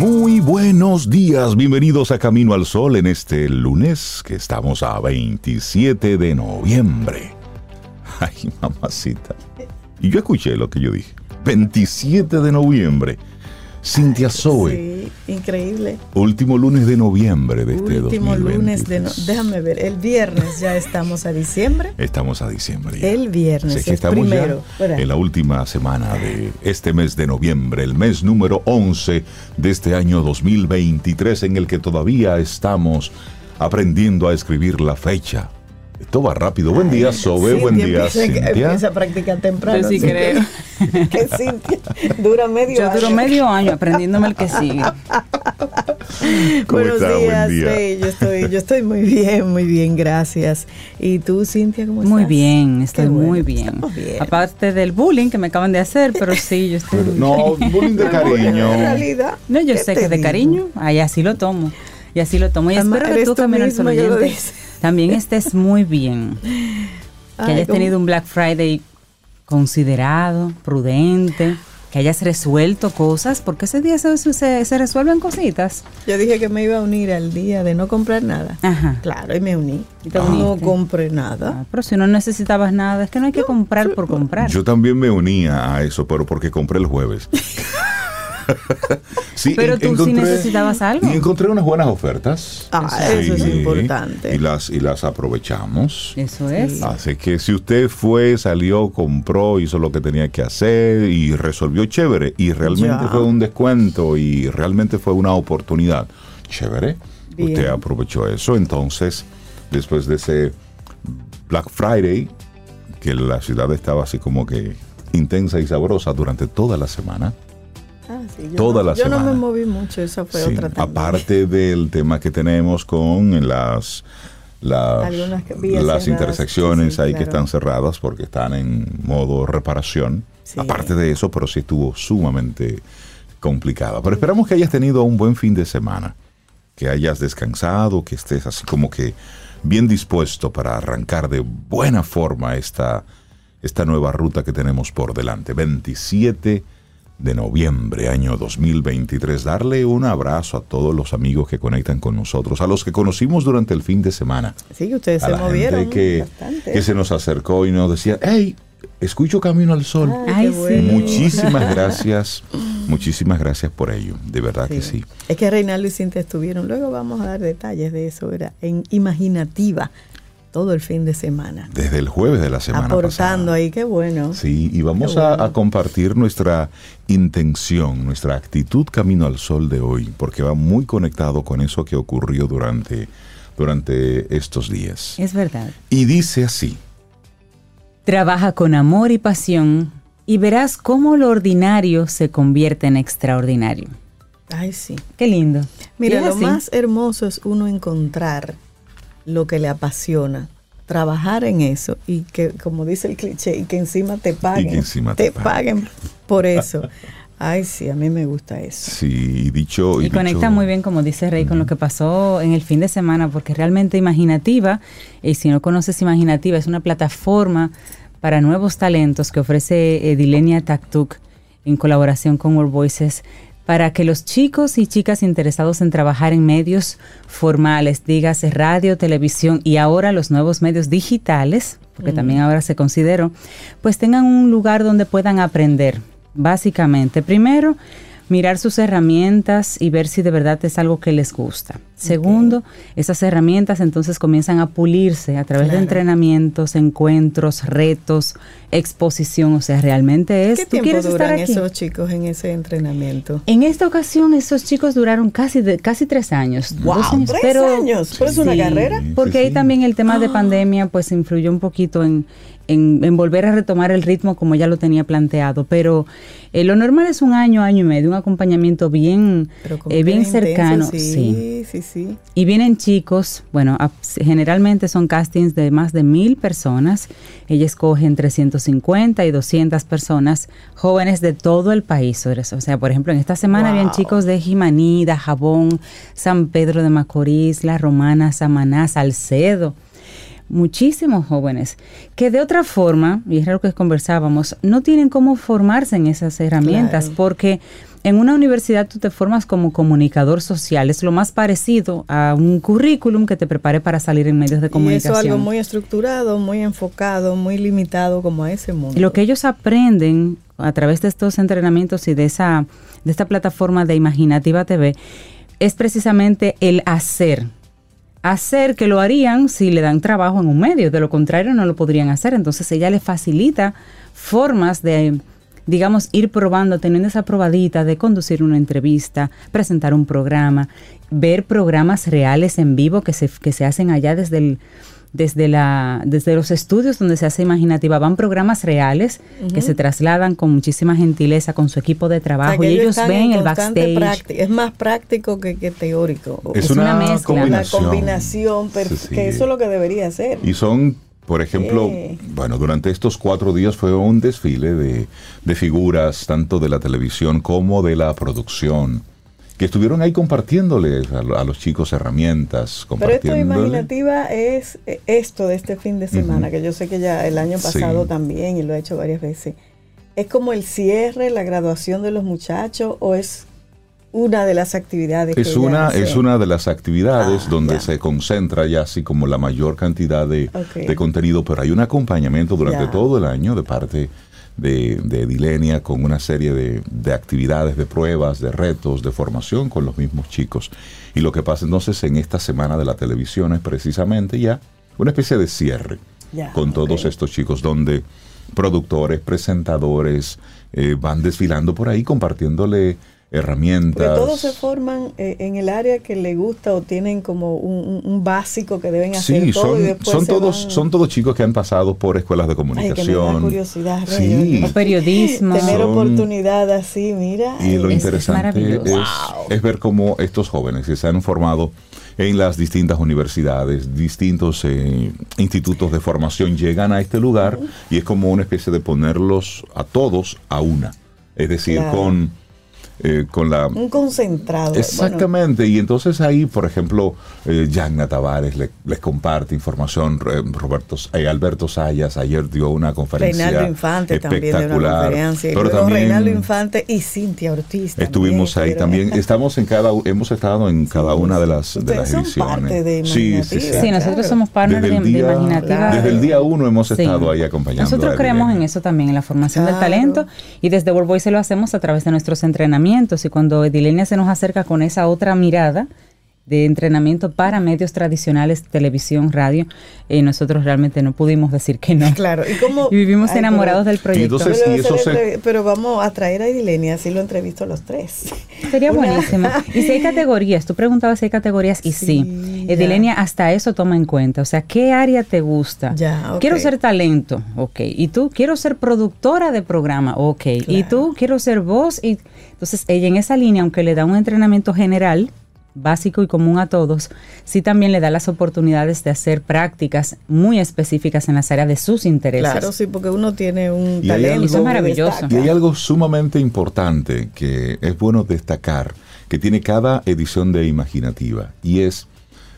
Muy buenos días, bienvenidos a Camino al Sol en este lunes que estamos a 27 de noviembre. Ay, mamacita. Y yo escuché lo que yo dije. 27 de noviembre. Cintia Zoe. Sí, increíble. Último lunes de noviembre de este Último 2023. lunes de... No, déjame ver, el viernes ya estamos a diciembre. Estamos a diciembre. ya. El viernes, Así que estamos primero. ya en la última semana de este mes de noviembre, el mes número 11 de este año 2023 en el que todavía estamos aprendiendo a escribir la fecha. Esto va rápido. Buen día, Sobe. Cintia Buen día, empieza, Cintia. empieza a practicar temprano. Yo sí Cintia. creo. Que Cintia dura medio Yo año. duro medio año aprendiéndome el que sigue. ¿Cómo Buenos está? Buen días, día. sí, yo estoy, yo estoy muy bien, muy bien, gracias. ¿Y tú, Cintia, cómo estás? Muy bien, estoy bueno, muy bien. bien. Aparte del bullying que me acaban de hacer, pero sí, yo estoy. Pero no, bullying de cariño. En realidad. No, yo ¿qué sé que de digo? cariño, ahí así lo tomo. Y así lo tomo. Y espero que tú, tú Camino al oyente, también estés muy bien. Que Ay, hayas cómo- tenido un Black Friday considerado, prudente, que hayas resuelto cosas, porque ese día se, se- se resuelven cositas. Yo dije que me iba a unir al día de no comprar nada. Ajá. Claro, y me uní. Y te no compré nada. Ah, pero si no necesitabas nada, es que no hay que comprar por comprar. Yo también me unía a eso, pero porque compré el jueves. Sí, Pero en- tú sí necesitabas algo. Y encontré unas buenas ofertas. Ah, eso es importante. Y las, y las aprovechamos. Eso es. Sí. Así que si usted fue, salió, compró, hizo lo que tenía que hacer y resolvió chévere y realmente Ya. fue un descuento y realmente fue una oportunidad, chévere, Bien. usted aprovechó eso. Entonces, después de ese Black Friday, que la ciudad estaba así como que intensa y sabrosa durante toda la semana, Ah, sí, yo Toda no, la Yo no me moví mucho, esa fue Sí, otra también. aparte del tema que tenemos con las las, intersecciones sí, ahí que están cerradas porque están en modo reparación. Aparte de eso, pero sí estuvo sumamente complicada. Pero esperamos que hayas tenido un buen fin de semana, que hayas descansado, que estés así como que bien dispuesto para arrancar de buena forma esta, esta nueva ruta que tenemos por delante. 27 de noviembre, año 2023. Darle un abrazo a todos los amigos que conectan con nosotros, a los que conocimos durante el fin de semana, Sí, ustedes a se la movieron gente que, bastante. que se nos acercó y nos decía, hey, escucho Camino al Sol. Ay, Ay, sí. bueno. Muchísimas gracias, muchísimas gracias por ello, de verdad que sí. Es que Reinaldo y Cintia estuvieron. Luego vamos a dar detalles de eso. Era en imaginativa todo el fin de semana. Desde el jueves de la semana Aportando pasada. ahí, qué bueno. Sí, y vamos a- compartir nuestra intención, nuestra actitud camino al sol de hoy, porque va muy conectado con eso que ocurrió durante, durante estos días. Es verdad. Y dice así, Trabaja con amor y pasión y verás cómo lo ordinario se convierte en extraordinario. Ay, sí. Qué lindo. Mira, lo así. más hermoso es uno encontrar lo que le apasiona, trabajar en eso y que, como dice el cliché, y que encima te paguen. que encima te paguen por eso. Ay, sí, a mí me gusta eso. sí, dicho... Y conecta dicho- muy bien, como dice Rey, con lo que pasó en el fin de semana, porque realmente Imaginativa, y si no conoces Imaginativa, es una plataforma para nuevos talentos que ofrece eh, Dilenia Taktuk en colaboración con World Voices para que los chicos y chicas interesados en trabajar en medios formales, dígase radio, televisión y ahora los nuevos medios digitales, porque también ahora se consideró, pues tengan un lugar donde puedan aprender, básicamente. Primero, mirar sus herramientas y ver si de verdad es algo que les gusta. Segundo, esas herramientas entonces comienzan a pulirse a través de entrenamientos, encuentros, retos, exposición, o sea, realmente es... ¿Qué ¿tú tiempo quieres estar duran aquí? esos chicos en ese entrenamiento? En esta ocasión esos chicos duraron casi de, casi tres años. Wow, dos años, ¿tres años? ¿Pero es una carrera? Porque Sí, ahí también el tema de Ah. pandemia pues influyó un poquito en, en, en volver a retomar el ritmo como ya lo tenía planteado. Pero eh, lo normal es un año, año y medio, un acompañamiento bien, eh, bien intenso, cercano. sí, sí. sí, sí. Y vienen chicos, bueno, a- generalmente son castings de más de mil personas. Ella escoge entre 150 y 200 personas, jóvenes de todo el país. O sea, por ejemplo, en esta semana habían Wow. chicos de Jimaní, Jabón, San Pedro de Macorís, La Romana, Samaná, Salcedo. Muchísimos jóvenes que de otra forma, y es lo que conversábamos, no tienen cómo formarse en esas herramientas Claro. porque en una universidad tú te formas como comunicador social, es lo más parecido a un currículum que te prepare para salir en medios de Y eso comunicación. algo muy estructurado, muy enfocado, muy limitado como a ese mundo. Lo que ellos aprenden a través de estos entrenamientos y de esa de esta plataforma de Imaginativa TV es precisamente el hacer. Hacer que lo harían si le dan trabajo en un medio, de lo contrario no lo podrían hacer. Entonces ella le facilita formas de, digamos, ir probando, teniendo esa probadita de conducir una entrevista, presentar un programa, ver programas reales en vivo que se, que se hacen allá desde el, desde, la, desde los estudios donde se hace imaginativa, van programas reales que se trasladan con muchísima gentileza con su equipo de O sea, trabajo y ellos ven en el backstage. práctica. Es más práctico que, que teórico. Es, Es una, una mezcla. combinación. La combinación, pero Sí, sí. que eso es lo que debería ser. Y son, por ejemplo, bueno, durante estos cuatro días fue un desfile de, de figuras, tanto de la televisión como de la producción, que estuvieron ahí compartiéndoles a, a los chicos herramientas, Pero esto imaginativa es eh, esto de este fin de semana, que yo sé que ya el año Sí. pasado también y lo he hecho varias veces. ¿Es como el cierre, la graduación de los muchachos o es una de las actividades que Es ella una, es una de las actividades Ah, donde ya. se concentra ya así como la mayor cantidad de, de contenido, pero hay un acompañamiento durante Ya. todo el año de parte de, de Dilenia con una serie de, de actividades, de pruebas, de retos, de formación con los mismos chicos. Y lo que pasa entonces en esta semana de la televisión es precisamente ya una especie de cierre con todos estos chicos donde productores, presentadores eh, van desfilando por ahí compartiéndole herramientas. Porque todos se forman eh, en el área que le gusta o tienen como un, básico que deben hacer Sí, todo y son, después son todos, van- son todos chicos que han pasado por escuelas de Ay, que me da comunicación. curiosidad, Sí. O periodismo. Tener Son- oportunidad así, mira. Y lo Es- es interesante es, ver cómo estos jóvenes que se han formado en las distintas universidades, distintos eh, institutos de formación, llegan a este lugar y es como una especie de ponerlos a todos a una. Es decir, Claro. con, eh, con la... un concentrado. Exactamente, y entonces ahí, por ejemplo, eh, Yagna Tavares le- les comparte información, eh, Roberto, eh, Alberto Sayas ayer dio una conferencia Reinaldo Infante también de una espectacular, conferencia. Pero también Reinaldo Infante y Cintia Ortiz. también estuvimos ahí también, estamos en cada, hemos estado en cada una de las, de las son ediciones. parte de sí, sí, sí. Sí, nosotros Claro. somos partners Desde de, el de día- Imaginativa. Desde el día uno hemos Sí. estado ahí acompañando. Nosotros creemos en eso también, en la formación del talento. Y desde World Voice lo hacemos a través de nuestros entrenamientos. Y cuando Edilenia se nos acerca con esa otra mirada de entrenamiento para medios tradicionales, televisión, radio, eh, nosotros realmente no pudimos decir que no. Claro, y como Y vivimos Ay, enamorados pero- del proyecto. entonces- eso se- Pero vamos a traer a Edilenia, así lo entrevisto a los tres. Sería Una- buenísimo. Y si hay categorías, tú preguntabas si hay categorías y sí. Sí, ya. Edilenia hasta eso toma en cuenta. O sea, ¿qué área te gusta? Ya. Quiero ser talento, ok. Y tú, quiero ser productora de programa, ok. Y tú, quiero ser voz. Y entonces ella en esa línea, aunque le da un entrenamiento general, básico y común a todos, sí también le da las oportunidades de hacer prácticas muy específicas en las áreas de sus intereses. Claro, sí, porque uno tiene un Y hay talento. algo- Eso es maravilloso. Y hay algo sumamente importante que es bueno destacar, que tiene cada edición de Imaginativa, y es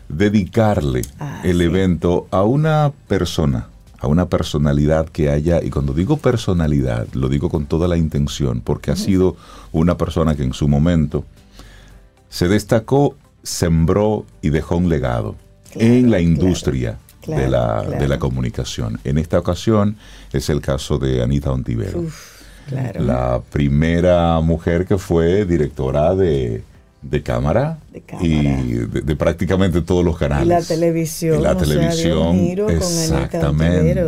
dedicarle Ah, el sí. evento a una persona, a una personalidad que haya, y cuando digo personalidad, lo digo con toda la intención, porque ha sido una persona que en su momento se destacó, sembró y dejó un legado Claro, en la claro, industria claro, de, la, claro. de la comunicación. En esta ocasión es el caso de Anita Ontivero Uf, claro. la primera mujer que fue directora de, de cámara, De cámara. y de, de prácticamente todos los canales. Y la televisión, Y la sea, televisión, con exactamente.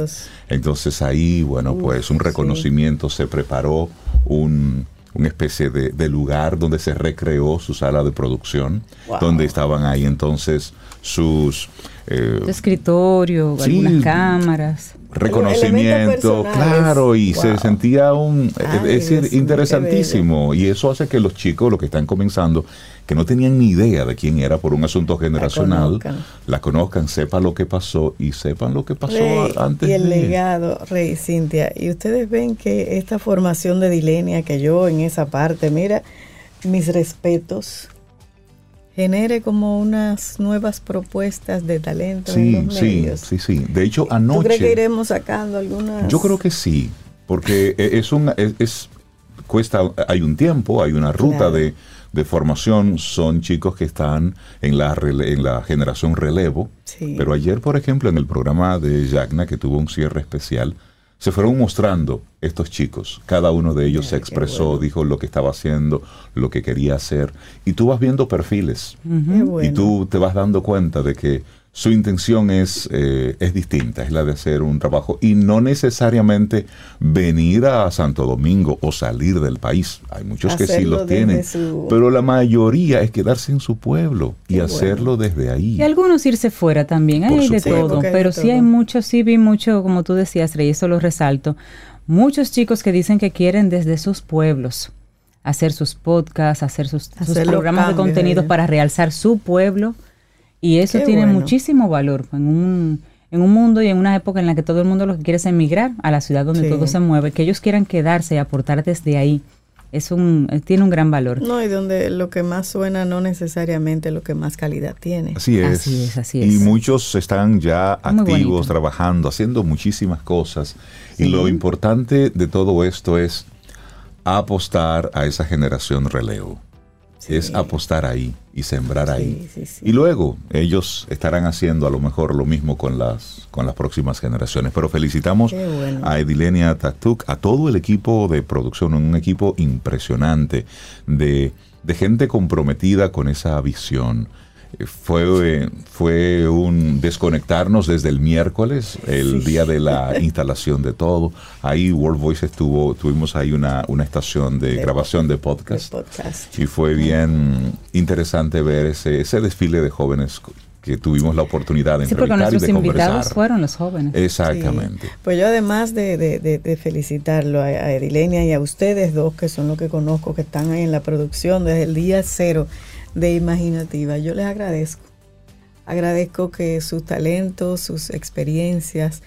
Entonces ahí, bueno, Uf, pues un sí. reconocimiento, se preparó un, una especie de, de lugar donde se recreó su sala de producción, Wow. donde estaban ahí entonces sus eh, escritorio, Sí. algunas cámaras. reconocimiento, claro, y se sentía un, Ay, es decir, interesantísimo. Y eso hace que los chicos, los que están comenzando, que no tenían ni idea de quién era por un asunto generacional, conozcan. la conozcan, sepan lo que pasó y sepan lo que pasó Rey, antes y el de- legado, Rey y Cintia. Y ustedes ven que esta formación de Dilenia, que yo en esa parte, mira, mis respetos, genere como unas nuevas propuestas de talento en Sí, los sí, medios. sí, sí. De hecho, ¿Tú crees que anoche... iremos sacando algunas? Yo creo que sí, porque e- es un es, es- cuesta hay un tiempo, hay una ruta Claro. de, de formación, son chicos que están en la rele- en la generación relevo. Sí. Pero ayer, por ejemplo, en el programa de Yagna que tuvo un cierre especial, se fueron mostrando estos chicos. Cada uno de ellos Ay, se expresó, bueno. dijo lo que estaba haciendo, lo que quería hacer, y tú vas viendo perfiles. Bueno. Y tú te vas dando cuenta de que su intención es, eh, es distinta, es la de hacer un trabajo y no necesariamente venir a Santo Domingo o salir del país. Hay muchos que sí los tienen, su- pero la mayoría es quedarse en su pueblo y Qué hacerlo desde ahí. Y algunos irse fuera también, Por hay de todo, hay de pero sí hay muchos, sí vi mucho, como tú decías, Rey, eso lo resalto, muchos chicos que dicen que quieren desde sus pueblos hacer sus podcasts, hacer sus, Hacer programas de cambios, contenidos eh. para realzar su pueblo y eso Qué tiene bueno. muchísimo valor en un, en un mundo y en una época en la que todo el mundo lo que quiere es emigrar a la ciudad donde Sí. todo se mueve, que ellos quieran quedarse y aportar desde ahí, es un, eh, tiene un gran valor. No, y donde lo que más suena no necesariamente lo que más calidad tiene. Así es. Así es, así Y es. muchos están ya Muy activos, bonito. trabajando, haciendo muchísimas cosas. Y lo importante de todo esto es apostar a esa generación relevo. Sí. Es apostar ahí y sembrar ahí. sí, sí. Y luego ellos estarán haciendo a lo mejor lo mismo con las, con las próximas generaciones. Pero felicitamos bueno. a Edilenia Tatuk, a todo el equipo de producción, un equipo impresionante de, de gente comprometida con esa visión. Fue, fue un desconectarnos desde el miércoles, el Sí. día de la instalación de todo. Ahí World Voice estuvo, tuvimos ahí una, una estación de, De- grabación de podcast. podcast. Y fue bien interesante ver ese, ese desfile de jóvenes que tuvimos la oportunidad de Sí, porque entrevistar y nuestros de invitados conversar. fueron los jóvenes. Exactamente. Sí. Pues yo además de, de- de- de felicitarlo a, a Edilenia y a ustedes dos, que son los que conozco, que están ahí en la producción desde el día cero de Imaginativa, yo les agradezco. Agradezco que sus talentos, sus experiencias,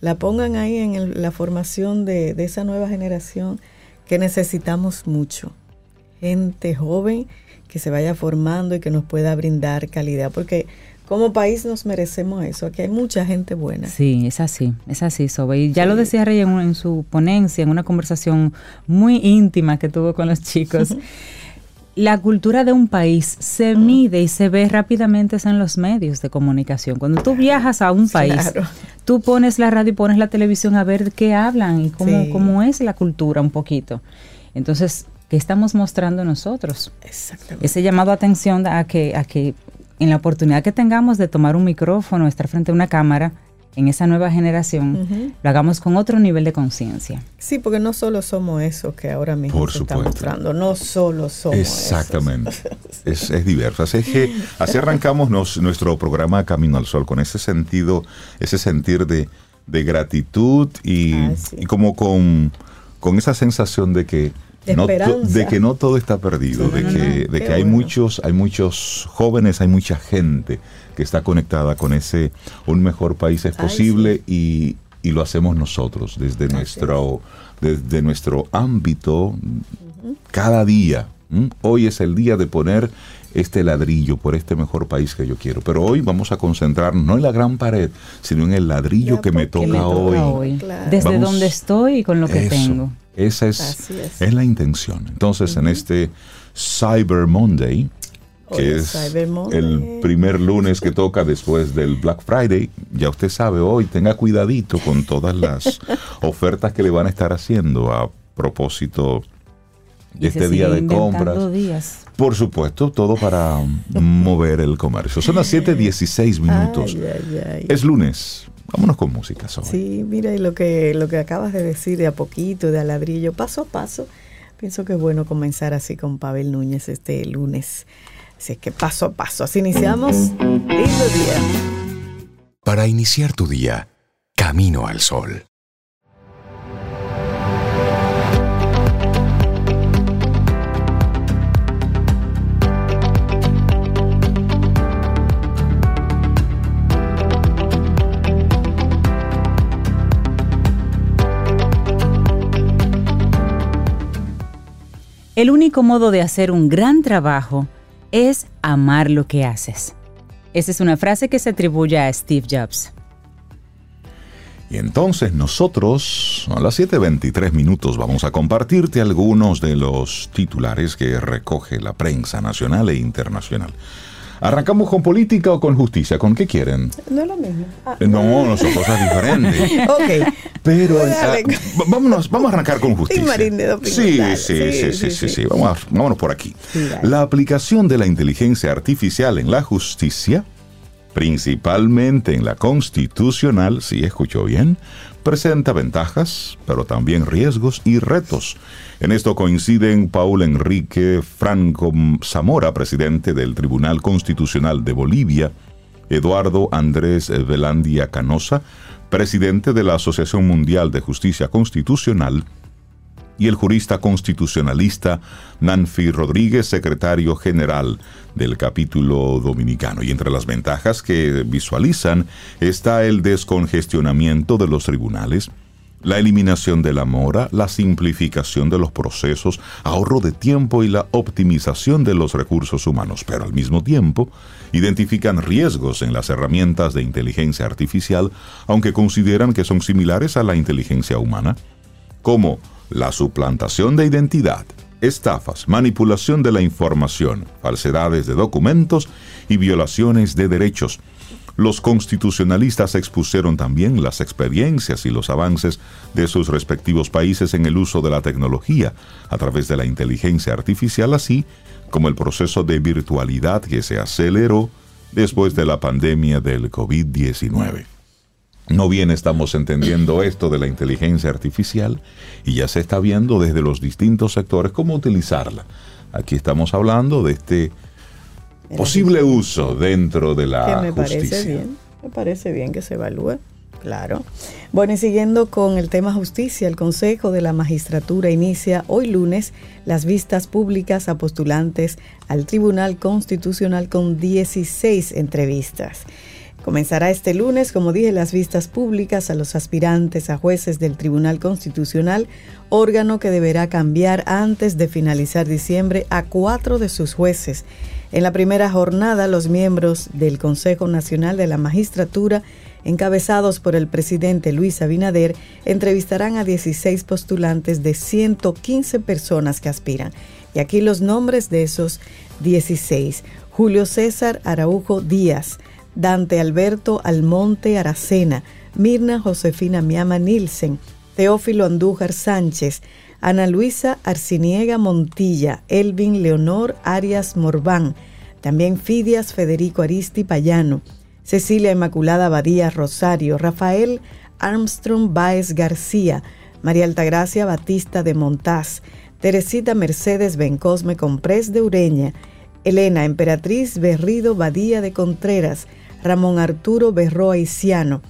la pongan ahí en el- la formación de, de esa nueva generación que necesitamos mucho. Gente joven que se vaya formando y que nos pueda brindar calidad, porque como país nos merecemos eso. Aquí hay mucha gente buena. Sí, es así, es así, Sobe. Y ya Sí. lo decía Rey en, en su ponencia, en una conversación muy íntima que tuvo con los chicos. La cultura de un país se mide y se ve rápidamente en los medios de comunicación. Cuando tú viajas a un país, Claro. tú pones la radio y pones la televisión a ver qué hablan y cómo, Sí. cómo es la cultura un poquito. Entonces, ¿qué estamos mostrando nosotros? Exactamente. ese llamado a atención a que, a que en la oportunidad que tengamos de tomar un micrófono, estar frente a una cámara, en esa nueva generación, lo hagamos con otro nivel de conciencia. Sí, porque no solo somos eso que ahora mismo Por se está supuesto. mostrando, no solo somos Exactamente. esos. Es, es diverso. Así es que así arrancamos nos- nuestro programa Camino al Sol, con ese sentido, ese sentir de, de gratitud y, sí. y como con, con esa sensación de que De no, de que no todo está perdido, Sí, de no, que, no, de que hay bueno. muchos, hay muchos jóvenes, hay mucha gente que está conectada con ese un mejor país es Ay, posible y, y lo hacemos nosotros desde nuestro, desde nuestro ámbito cada día. Hoy es el día de poner este ladrillo por este mejor país que yo quiero. Pero hoy vamos a concentrarnos no en la gran pared, sino en el ladrillo Ya, que me toca me toca hoy. hoy, Claro. desde Vamos- donde estoy y con lo que Eso, tengo. Esa es, es. es la intención. Entonces, en este Cyber Monday, que es el primer lunes que toca después del Black Friday, ya usted sabe hoy, tenga cuidadito con todas las ofertas que le van a estar haciendo a propósito de este día de compras. días. Por supuesto, todo para mover el comercio. Son las 7:16 minutos. Ay, ay, ay. Es lunes. Vámonos con música. Sí, mira, y lo que, lo que acabas de decir de a poquito, de a ladrillo, paso a paso, pienso que es bueno comenzar así con Pavel Núñez este lunes. Así es que paso a paso, así iniciamos. Lindo día. para iniciar tu día, camino al sol. El único modo de hacer un gran trabajo es amar lo que haces. Esa es una frase que se atribuye a Steve Jobs. Y entonces nosotros, a las 7.23 minutos, vamos a compartirte algunos de los titulares que recoge la prensa nacional e internacional. ¿Arrancamos con política o con justicia? ¿Con qué quieren? No es lo mismo. Ah. No, no son cosas diferentes. ok. Pero ah, vámonos, vamos a arrancar con justicia. Sí, sí, sí, sí, sí, sí. Vamos vámonos por aquí. Sí. La aplicación de la inteligencia artificial en la justicia, principalmente en la constitucional, si escuchó bien, presenta ventajas, pero también riesgos y retos. En esto coinciden Paul Enrique Franco Zamora, presidente del Tribunal Constitucional de Bolivia, Eduardo Andrés Velandia Canosa, presidente de la Asociación Mundial de Justicia Constitucional, y el jurista constitucionalista Nanfi Rodríguez, secretario general del capítulo dominicano. Y entre las ventajas que visualizan está el descongestionamiento de los tribunales, la eliminación de la mora, la simplificación de los procesos, ahorro de tiempo y la optimización de los recursos humanos, pero al mismo tiempo identifican riesgos en las herramientas de inteligencia artificial, aunque consideran que son similares a la inteligencia humana, como la suplantación de identidad, estafas, manipulación de la información, falsedades de documentos y violaciones de derechos. Los constitucionalistas expusieron también las experiencias y los avances de sus respectivos países en el uso de la tecnología a través de la inteligencia artificial, así como el proceso de virtualidad que se aceleró después de la pandemia del COVID-19. No bien estamos entendiendo esto de la inteligencia artificial y ya se está viendo desde los distintos sectores cómo utilizarla. Aquí estamos hablando de este posible uso dentro de que la me justicia. parece bien, me parece bien que se evalúe, claro. Bueno, y siguiendo con el tema justicia, el Consejo de la Magistratura inicia hoy lunes las vistas públicas a postulantes al Tribunal Constitucional con 16 entrevistas. Comenzará este lunes, como dije, las vistas públicas a los aspirantes a jueces del Tribunal Constitucional, órgano que deberá cambiar antes de finalizar diciembre a cuatro de sus jueces. En la primera jornada, los miembros del Consejo Nacional de la Magistratura, encabezados por el presidente Luis Abinader, entrevistarán a 16 postulantes de 115 personas que aspiran. Y aquí los nombres de esos 16. Julio César Araujo Díaz, Dante Alberto Almonte Aracena, Mirna Josefina Miama Nielsen, Teófilo Andújar Sánchez, Ana Luisa Arciniega Montilla, Elvin Leonor Arias Morbán, también Fidias Federico Aristi Payano, Cecilia Inmaculada Badía Rosario, Rafael Armstrong Báez García, María Altagracia Batista de Montaz, Teresita Mercedes Bencosme Comprés de Ureña, Elena Emperatriz Berrido Badía de Contreras, Ramón Arturo Berroa Isiano,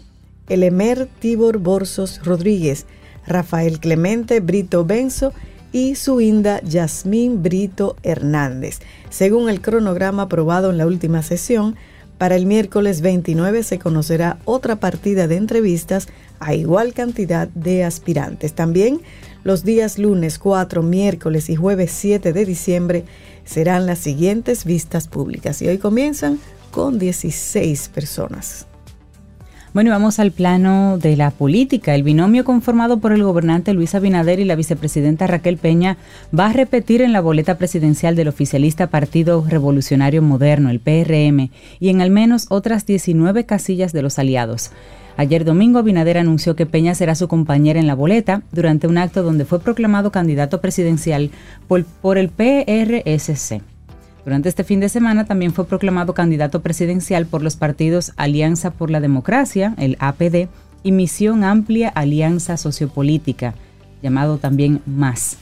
Elemer Tibor Borsos Rodríguez, Rafael Clemente Brito Benzo y Suinda Yasmín Brito Hernández. Según el cronograma aprobado en la última sesión, para el miércoles 29 se conocerá otra partida de entrevistas a igual cantidad de aspirantes. También los días lunes 4, miércoles y jueves 7 de diciembre serán las siguientes vistas públicas y hoy comienzan con 16 personas. Bueno, y vamos al plano de la política. El binomio conformado por el gobernante Luis Abinader y la vicepresidenta Raquel Peña va a repetir en la boleta presidencial del oficialista Partido Revolucionario Moderno, el PRM, y en al menos otras 19 casillas de los aliados. Ayer domingo Abinader anunció que Peña será su compañera en la boleta durante un acto donde fue proclamado candidato presidencial por, por el PRSC. Durante este fin de semana también fue proclamado candidato presidencial por los partidos Alianza por la Democracia, el APD, y Misión Amplia Alianza Sociopolítica, llamado también MAS.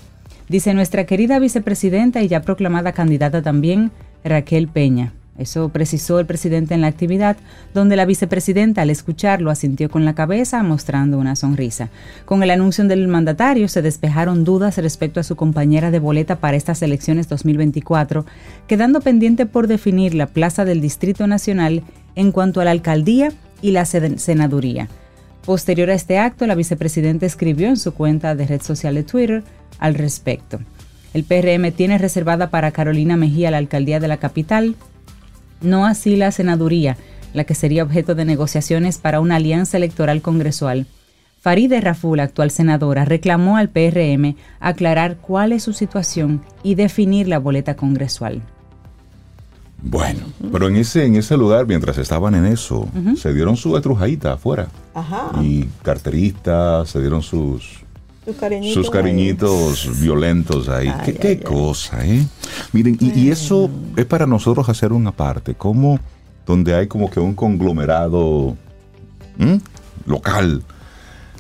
Dice nuestra querida vicepresidenta y ya proclamada candidata también, Raquel Peña. Eso precisó el presidente en la actividad, donde la vicepresidenta al escucharlo asintió con la cabeza mostrando una sonrisa. Con el anuncio del mandatario se despejaron dudas respecto a su compañera de boleta para estas elecciones 2024, quedando pendiente por definir la plaza del Distrito Nacional en cuanto a la alcaldía y la senaduría. Posterior a este acto, la vicepresidenta escribió en su cuenta de red social de Twitter al respecto. El PRM tiene reservada para Carolina Mejía la alcaldía de la capital, no así la senaduría, la que sería objeto de negociaciones para una alianza electoral congresual. Faride Raful, actual senadora, reclamó al PRM aclarar cuál es su situación y definir la boleta congresual. Bueno, pero en ese, en ese lugar, mientras estaban en eso, se dieron su estrujadita afuera. Ajá. Y carteristas, se dieron sus, sus cariñitos, violentos ahí. qué, cosa, ¿eh? Miren, y, eso es para nosotros hacer una parte, como donde hay como que un conglomerado local.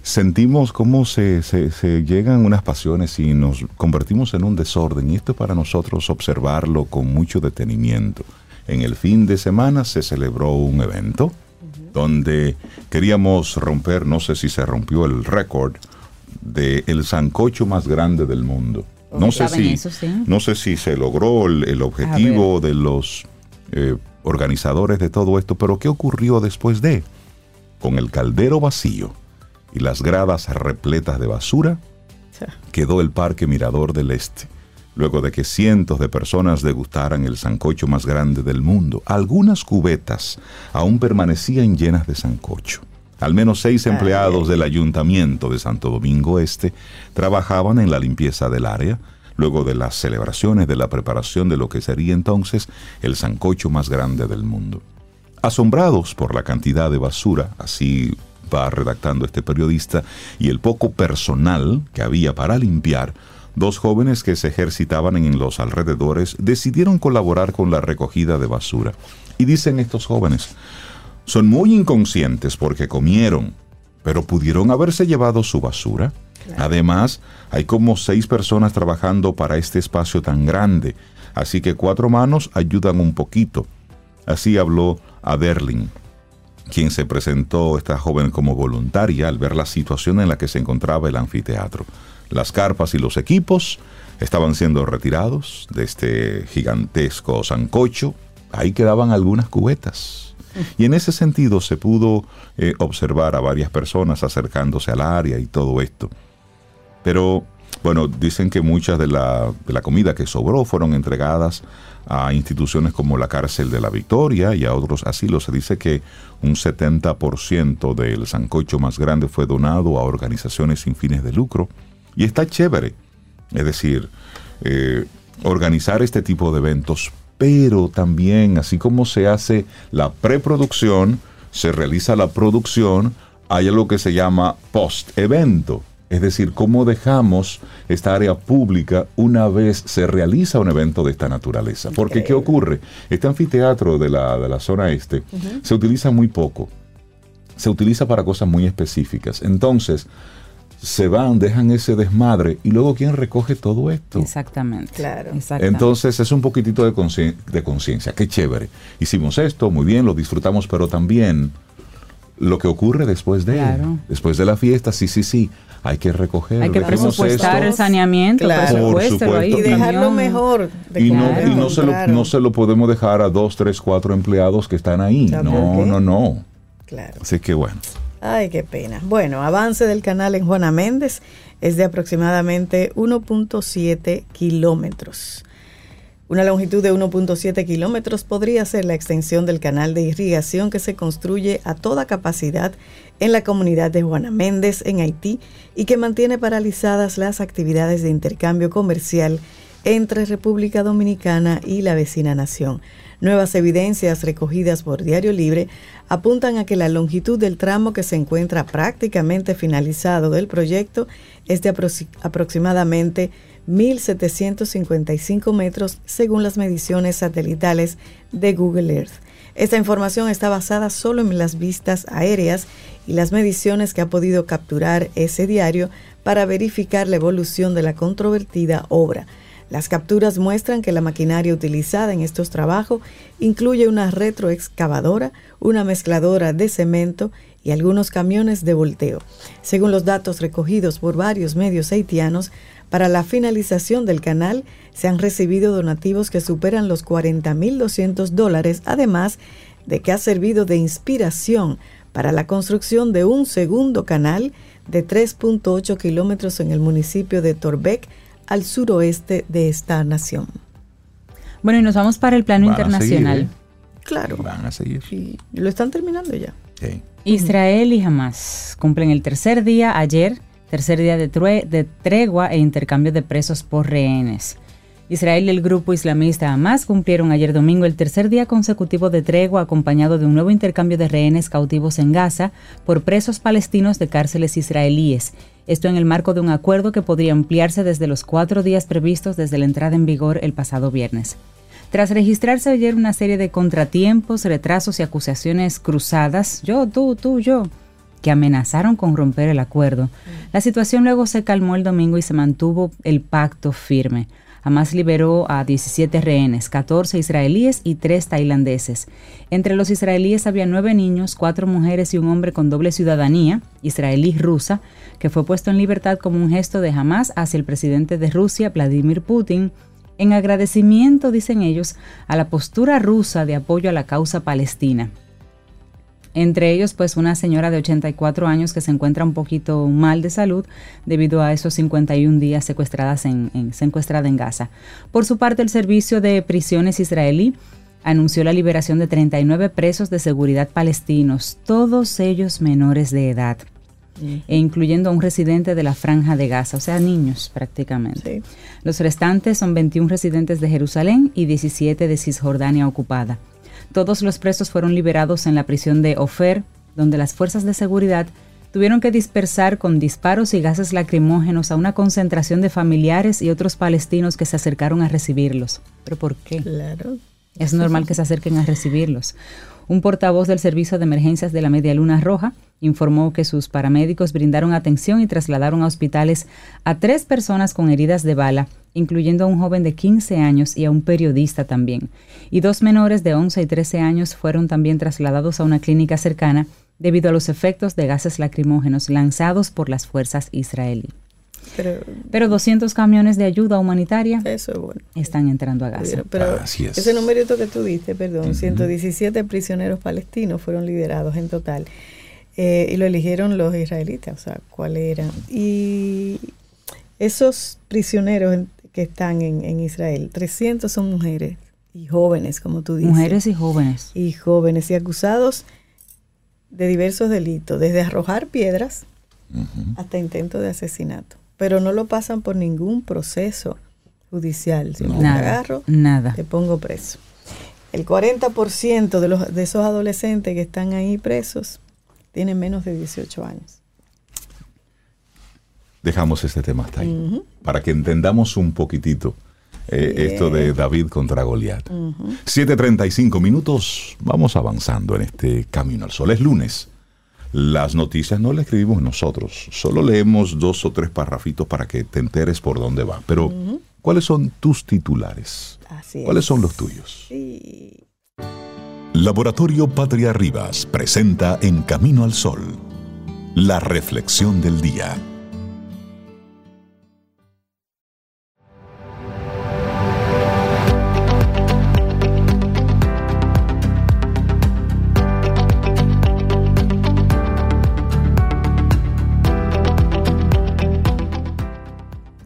Sentimos cómo se, se, llegan unas pasiones y nos convertimos en un desorden. Y esto es para nosotros observarlo con mucho detenimiento. En el fin de semana se celebró un evento donde queríamos romper, no sé si se rompió el récord, del el sancocho más grande del mundo. No sé, si, no sé si se logró el, objetivo de los eh, organizadores de todo esto, pero ¿qué ocurrió después de? Con el caldero vacío y las gradas repletas de basura, quedó el Parque Mirador del Este, luego de que cientos de personas degustaran el sancocho más grande del mundo. Algunas cubetas aún permanecían llenas de sancocho. Al menos seis empleados del Ayuntamiento de Santo Domingo Este trabajaban en la limpieza del área, luego de las celebraciones de la preparación de lo que sería entonces el sancocho más grande del mundo. Asombrados por la cantidad de basura, así va redactando este periodista, y el poco personal que había para limpiar, dos jóvenes que se ejercitaban en los alrededores decidieron colaborar con la recogida de basura. Y dicen estos jóvenes, son muy inconscientes porque comieron, pero pudieron haberse llevado su basura. Además, hay como seis personas trabajando para este espacio tan grande, así que cuatro manos ayudan un poquito. Así habló Aderlin, quien se presentó esta joven como voluntaria al ver la situación en la que se encontraba el anfiteatro. Las carpas y los equipos estaban siendo retirados de este gigantesco sancocho. Ahí quedaban algunas cubetas y en ese sentido se pudo eh, observar a varias personas acercándose al área y todo esto. Pero, bueno, dicen que muchas de la, comida que sobró fueron entregadas a instituciones como la cárcel de la Victoria y a otros asilos. Se dice que un 70% del sancocho más grande fue donado a organizaciones sin fines de lucro. Y está chévere. Es decir, eh, organizar este tipo de eventos pero también, así como se hace la preproducción, se realiza la producción, hay algo que se llama post-evento. Es decir, cómo dejamos esta área pública una vez se realiza un evento de esta naturaleza. Porque, ¿qué ocurre? Este anfiteatro de la, de la zona este se utiliza muy poco. Se utiliza para cosas muy específicas. Entonces, se van, dejan ese desmadre y luego quién recoge todo esto. Exactamente. Claro. Entonces es un poquitito de conciencia. Qué chévere. Hicimos esto, muy bien, lo disfrutamos, pero también lo que ocurre después de después de la fiesta, sí, sí, sí. Hay que recoger. Hay que presupuestar el saneamiento, y dejarlo mejor. y, no, se lo, no se lo podemos dejar a dos, tres, cuatro empleados que están ahí. No, no, no. Claro. Así que bueno. Ay, qué pena. Bueno, avance del canal en Juana Méndez es de aproximadamente 1.7 kilómetros. Una longitud de 1.7 kilómetros podría ser la extensión del canal de irrigación que se construye a toda capacidad en la comunidad de Juana Méndez, en Haití, y que mantiene paralizadas las actividades de intercambio comercial entre República Dominicana y la vecina nación. Nuevas evidencias recogidas por Diario Libre apuntan a que la longitud del tramo que se encuentra prácticamente finalizado del proyecto es de aproximadamente 1.755 metros según las mediciones satelitales de Google Earth. Esta información está basada solo en las vistas aéreas y las mediciones que ha podido capturar ese diario para verificar la evolución de la controvertida obra. Las capturas muestran que la maquinaria utilizada en estos trabajos incluye una retroexcavadora, una mezcladora de cemento y algunos camiones de volteo. Según los datos recogidos por varios medios haitianos, para la finalización del canal se han recibido donativos que superan los 40.200 dólares, además de que ha servido de inspiración para la construcción de un segundo canal de 3.8 kilómetros en el municipio de Torbec, al suroeste de esta nación. Bueno, y nos vamos para el plano Van a internacional. seguir, ¿eh? Claro. Van a seguir. Y lo están terminando ya. Sí. Israel y Hamas cumplen el tercer día ayer, tercer día de, true- de tregua e intercambio de presos por rehenes. Israel y el grupo islamista Hamas cumplieron ayer domingo el tercer día consecutivo de tregua acompañado de un nuevo intercambio de rehenes cautivos en Gaza por presos palestinos de cárceles israelíes. Esto en el marco de un acuerdo que podría ampliarse desde los cuatro días previstos desde la entrada en vigor el pasado viernes. Tras registrarse ayer una serie de contratiempos, retrasos y acusaciones cruzadas, yo, tú, tú, yo, que amenazaron con romper el acuerdo, la situación luego se calmó el domingo y se mantuvo el pacto firme. Hamas liberó a 17 rehenes, 14 israelíes y 3 tailandeses. Entre los israelíes había 9 niños, 4 mujeres y un hombre con doble ciudadanía, israelí-rusa, que fue puesto en libertad como un gesto de Hamas hacia el presidente de Rusia, Vladimir Putin, en agradecimiento, dicen ellos, a la postura rusa de apoyo a la causa palestina. Entre ellos, pues una señora de 84 años que se encuentra un poquito mal de salud debido a esos 51 días secuestradas en, en- secuestrada en Gaza. Por su parte, el Servicio de Prisiones israelí anunció la liberación de 39 presos de seguridad palestinos, todos ellos menores de edad, e incluyendo a un residente de la franja de Gaza, o sea, niños prácticamente. Sí. Los restantes son 21 residentes de Jerusalén y 17 de Cisjordania ocupada. Todos los presos fueron liberados en la prisión de Ofer, donde las fuerzas de seguridad tuvieron que dispersar con disparos y gases lacrimógenos a una concentración de familiares y otros palestinos que se acercaron a recibirlos. ¿Pero por qué? Claro. Es normal que se acerquen a recibirlos. Un portavoz del Servicio de Emergencias de la Media Luna Roja informó que sus paramédicos brindaron atención y trasladaron a hospitales a tres personas con heridas de bala, incluyendo a un joven de 15 años y a un periodista también. Y dos menores de 11 y 13 años fueron también trasladados a una clínica cercana debido a los efectos de gases lacrimógenos lanzados por las fuerzas israelíes. Pero Pero 200 camiones de ayuda humanitaria eso es bueno. están entrando a Gaza. Pero Así es. ese numerito que tú diste, perdón, 117 prisioneros palestinos fueron liberados en total. Eh, y lo eligieron los israelitas, o sea, cuáles eran. Y esos prisioneros en- que están en, en Israel, 300 son mujeres y jóvenes, como tú dices. Mujeres y jóvenes. y jóvenes y acusados de diversos delitos, desde arrojar piedras hasta intento de asesinato. Pero no lo pasan por ningún proceso judicial. Si te Nada, agarro, nada. te pongo preso. El 40% de, los, de esos adolescentes que están ahí presos tienen menos de 18 años. Dejamos este tema hasta ahí. Para que entendamos un poquitito eh, esto de David contra Goliat. 7.35 minutos. Vamos avanzando en este camino al sol. Es lunes. Las noticias no las escribimos nosotros. Solo leemos dos o tres parrafitos para que te enteres por dónde va. Pero, ¿cuáles son tus titulares? Así ¿Cuáles es. son los tuyos? Sí. Laboratorio Patria Rivas presenta En Camino al Sol, la reflexión del día.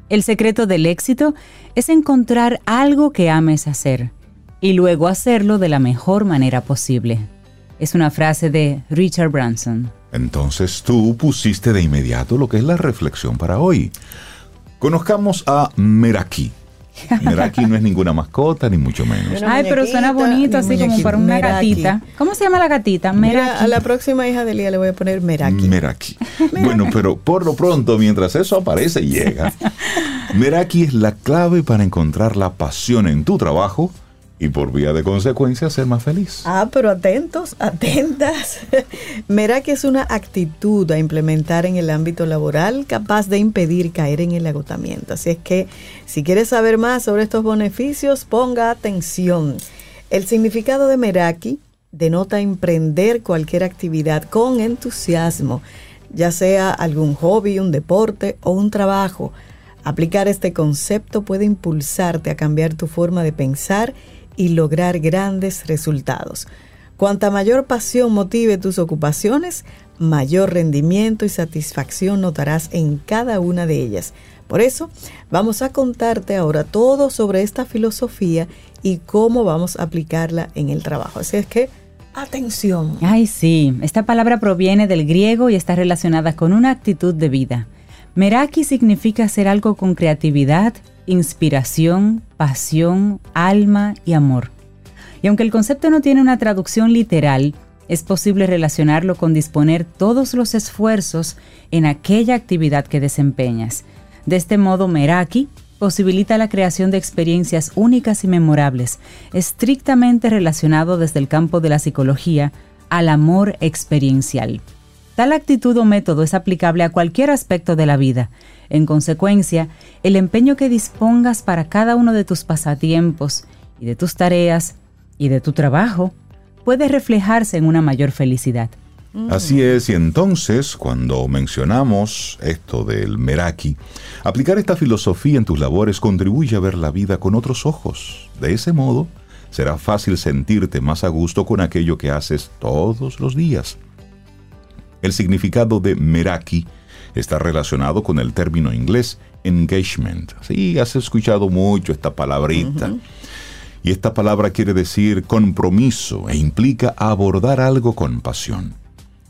El secreto del éxito es encontrar algo que ames hacer y luego hacerlo de la mejor manera posible. Es una frase de Richard Branson. Entonces tú pusiste de inmediato lo que es la reflexión para hoy. Conozcamos a Meraki. Meraki no es ninguna mascota, ni mucho menos. Ay, pero suena bonito, así como para una Meraki. gatita. ¿Cómo se llama la gatita? Mira, Meraki. a la próxima hija de Lía le voy a poner Meraki. Meraki. Bueno, pero por lo pronto, mientras eso aparece y llega, Meraki es la clave para encontrar la pasión en tu trabajo y por vía de consecuencia ser más feliz. Ah, pero atentos, atentas. Meraki es una actitud a implementar en el ámbito laboral capaz de impedir caer en el agotamiento. Así es que si quieres saber más sobre estos beneficios, ponga atención. El significado de Meraki denota emprender cualquier actividad con entusiasmo, ya sea algún hobby, un deporte o un trabajo. Aplicar este concepto puede impulsarte a cambiar tu forma de pensar lograr grandes resultados. Cuanta mayor pasión motive tus ocupaciones, mayor rendimiento y satisfacción notarás en cada una de ellas. Por eso, vamos a contarte ahora todo sobre esta filosofía y cómo vamos a aplicarla en el trabajo. Así es que, atención. Ay, sí, esta palabra proviene del griego y está relacionada con una actitud de vida. Meraki significa hacer algo con creatividad, inspiración, pasión, alma y amor. Y aunque el concepto no tiene una traducción literal, es posible relacionarlo con disponer todos los esfuerzos en aquella actividad que desempeñas. De este modo, Meraki posibilita la creación de experiencias únicas y memorables, estrictamente relacionado desde el campo de la psicología al amor experiencial. Tal actitud o método es aplicable a cualquier aspecto de la vida, en consecuencia, el empeño que dispongas para cada uno de tus pasatiempos y de tus tareas y de tu trabajo puede reflejarse en una mayor felicidad. Así es, y entonces cuando mencionamos esto del Meraki, aplicar esta filosofía en tus labores contribuye a ver la vida con otros ojos. De ese modo, será fácil sentirte más a gusto con aquello que haces todos los días. El significado de Meraki está relacionado con el término inglés engagement. Sí, has escuchado mucho esta palabrita. Y esta palabra quiere decir compromiso e implica abordar algo con pasión.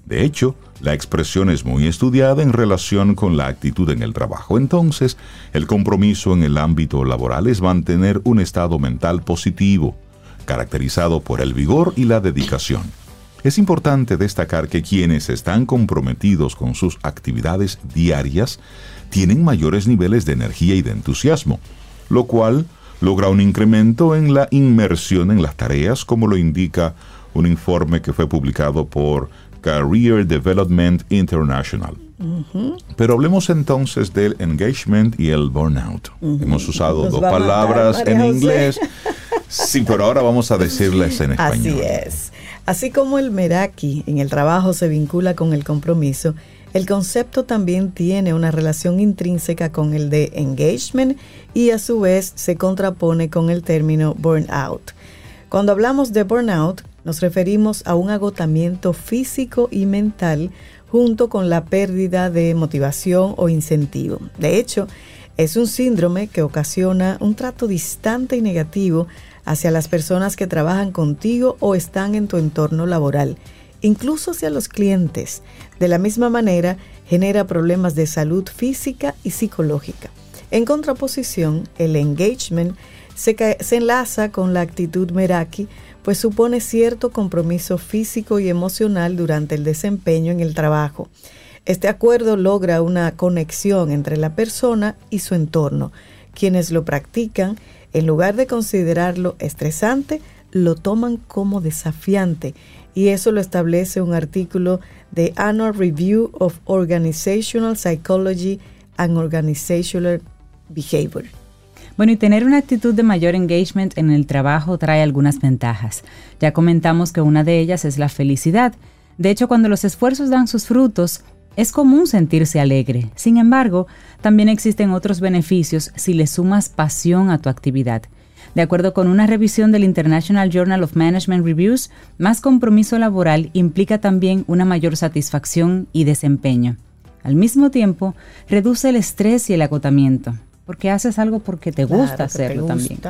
De hecho, la expresión es muy estudiada en relación con la actitud en el trabajo. Entonces, el compromiso en el ámbito laboral es mantener un estado mental positivo, caracterizado por el vigor y la dedicación. Es importante destacar que quienes están comprometidos con sus actividades diarias tienen mayores niveles de energía y de entusiasmo, lo cual logra un incremento en la inmersión en las tareas, como lo indica un informe que fue publicado por Career Development International. Pero hablemos entonces del engagement y el burnout. Hemos usado dos palabras en inglés. Sí, pero ahora vamos a decirles en español. Así es. Así como el Meraki en el trabajo se vincula con el compromiso, el concepto también tiene una relación intrínseca con el de engagement y a su vez se contrapone con el término burnout. Cuando hablamos de burnout, nos referimos a un agotamiento físico y mental junto con la pérdida de motivación o incentivo. De hecho, es un síndrome que ocasiona un trato distante y negativo hacia las personas que trabajan contigo o están en tu entorno laboral, incluso hacia los clientes. De la misma manera, genera problemas de salud física y psicológica. En contraposición, el engagement se, se, enlaza con la actitud Meraki, pues supone cierto compromiso físico y emocional durante el desempeño en el trabajo. Este acuerdo logra una conexión entre la persona y su entorno. Quienes lo practican en lugar de considerarlo estresante, lo toman como desafiante y eso lo establece un artículo de Annual Review of Organizational Psychology and Organizational Behavior. Bueno, y tener una actitud de mayor engagement en el trabajo trae algunas ventajas. Ya comentamos que una de ellas es la felicidad. De hecho, cuando los esfuerzos dan sus frutos, es común sentirse alegre. Sin embargo, también existen otros beneficios si le sumas pasión a tu actividad. De acuerdo con una revisión del International Journal of Management Reviews, más compromiso laboral implica también una mayor satisfacción y desempeño. Al mismo tiempo, reduce el estrés y el agotamiento, porque haces algo porque te gusta hacerlo también.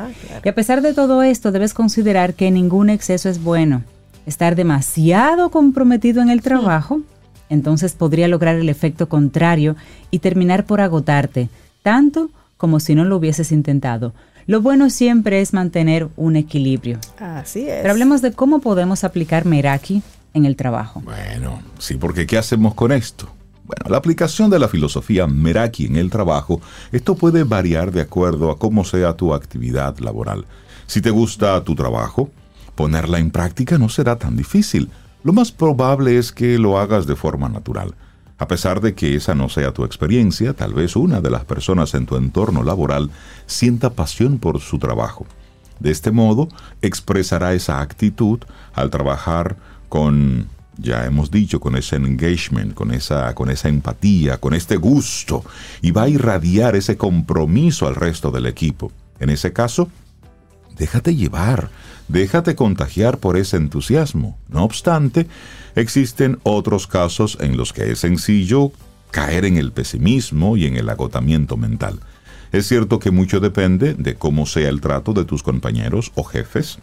Y a pesar de todo esto, debes considerar que ningún exceso es bueno. Estar demasiado comprometido en el trabajo entonces podría lograr el efecto contrario y terminar por agotarte, tanto como si no lo hubieses intentado. Lo bueno siempre es mantener un equilibrio. Así es. Pero hablemos de cómo podemos aplicar Meraki en el trabajo. Bueno, sí, porque ¿qué hacemos con esto? Bueno, la aplicación de la filosofía Meraki en el trabajo, esto puede variar de acuerdo a cómo sea tu actividad laboral. Si te gusta tu trabajo, ponerla en práctica no será tan difícil. Lo más probable es que lo hagas de forma natural. A pesar de que esa no sea tu experiencia, tal vez una de las personas en tu entorno laboral sienta pasión por su trabajo. De este modo, expresará esa actitud al trabajar con, ya hemos dicho, con ese engagement, con esa, con esa empatía, con este gusto, y va a irradiar ese compromiso al resto del equipo. En ese caso, déjate llevar, déjate contagiar por ese entusiasmo. No obstante, existen otros casos en los que es sencillo caer en el pesimismo y en el agotamiento mental. Es cierto que mucho depende de cómo sea el trato de tus compañeros o jefes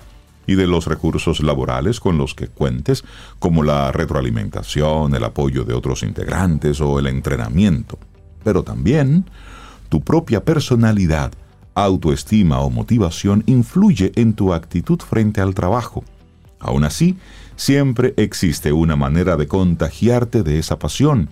y de los recursos laborales con los que cuentes, como la retroalimentación, el apoyo de otros integrantes o el entrenamiento. Pero también tu propia personalidad autoestima o motivación influye en tu actitud frente al trabajo. Aún así, siempre existe una manera de contagiarte de esa pasión,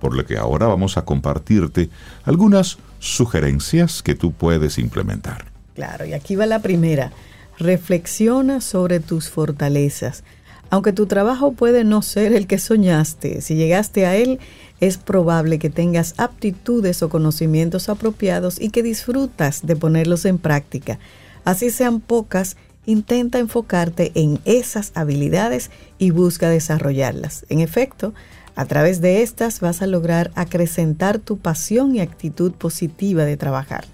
por lo que ahora vamos a compartirte algunas sugerencias que tú puedes implementar. Claro, y aquí va la primera. Reflexiona sobre tus fortalezas. Aunque tu trabajo puede no ser el que soñaste, si llegaste a él, es probable que tengas aptitudes o conocimientos apropiados y que disfrutas de ponerlos en práctica. Así sean pocas, intenta enfocarte en esas habilidades y busca desarrollarlas. En efecto, a través de estas vas a lograr acrecentar tu pasión y actitud positiva de trabajar.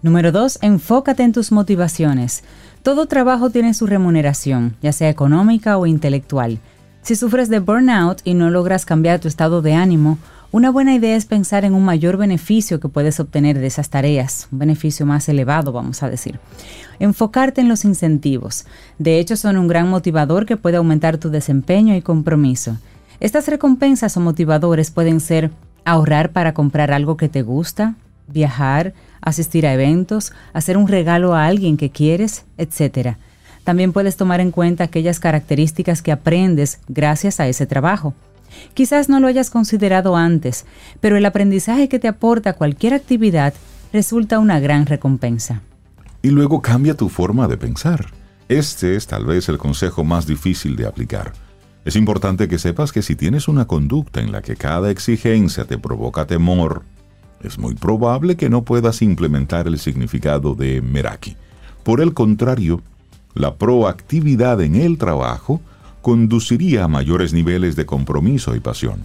Número 2. Enfócate en tus motivaciones. Todo trabajo tiene su remuneración, ya sea económica o intelectual. Si sufres de burnout y no logras cambiar tu estado de ánimo, una buena idea es pensar en un mayor beneficio que puedes obtener de esas tareas, un beneficio más elevado, vamos a decir. Enfocarte en los incentivos. De hecho, son un gran motivador que puede aumentar tu desempeño y compromiso. Estas recompensas o motivadores pueden ser ahorrar para comprar algo que te gusta, viajar, asistir a eventos, hacer un regalo a alguien que quieres, etc. También puedes tomar en cuenta aquellas características que aprendes gracias a ese trabajo. Quizás no lo hayas considerado antes, pero el aprendizaje que te aporta cualquier actividad resulta una gran recompensa. Y luego cambia tu forma de pensar. Este es tal vez el consejo más difícil de aplicar. Es importante que sepas que si tienes una conducta en la que cada exigencia te provoca temor, es muy probable que no puedas implementar el significado de Meraki. Por el contrario, la proactividad en el trabajo conduciría a mayores niveles de compromiso y pasión.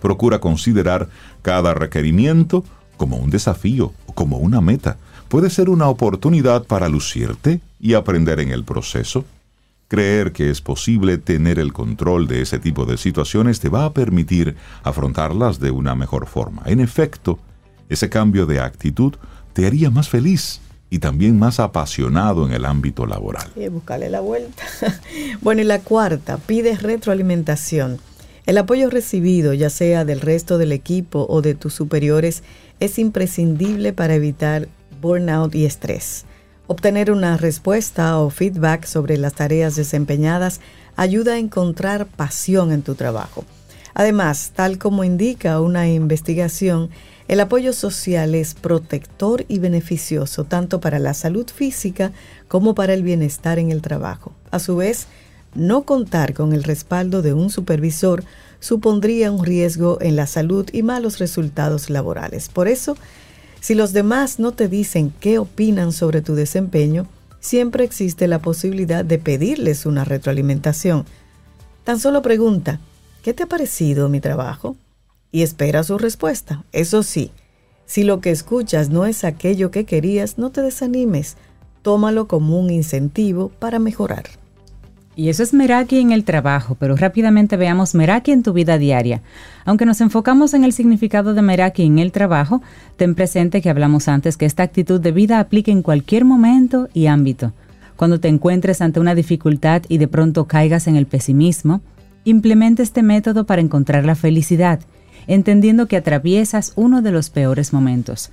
Procura considerar cada requerimiento como un desafío o como una meta. Puede ser una oportunidad para lucirte y aprender en el proceso. Creer que es posible tener el control de ese tipo de situaciones te va a permitir afrontarlas de una mejor forma. En efecto, ese cambio de actitud te haría más feliz y también más apasionado en el ámbito laboral. Y buscarle la vuelta. bueno, y la cuarta, pide retroalimentación. El apoyo recibido, ya sea del resto del equipo o de tus superiores, es imprescindible para evitar burnout y estrés. Obtener una respuesta o feedback sobre las tareas desempeñadas ayuda a encontrar pasión en tu trabajo. Además, tal como indica una investigación, el apoyo social es protector y beneficioso tanto para la salud física como para el bienestar en el trabajo. A su vez, no contar con el respaldo de un supervisor supondría un riesgo en la salud y malos resultados laborales. Por eso, si los demás no te dicen qué opinan sobre tu desempeño, siempre existe la posibilidad de pedirles una retroalimentación. Tan solo pregunta, ¿qué te ha parecido mi trabajo? y espera su respuesta. Eso sí, si lo que escuchas no es aquello que querías, no te desanimes. Tómalo como un incentivo para mejorar. Y eso es Meraki en el trabajo, pero rápidamente veamos Meraki en tu vida diaria. Aunque nos enfocamos en el significado de Meraki en el trabajo, ten presente que hablamos antes que esta actitud de vida aplica en cualquier momento y ámbito. Cuando te encuentres ante una dificultad y de pronto caigas en el pesimismo, implementa este método para encontrar la felicidad entendiendo que atraviesas uno de los peores momentos.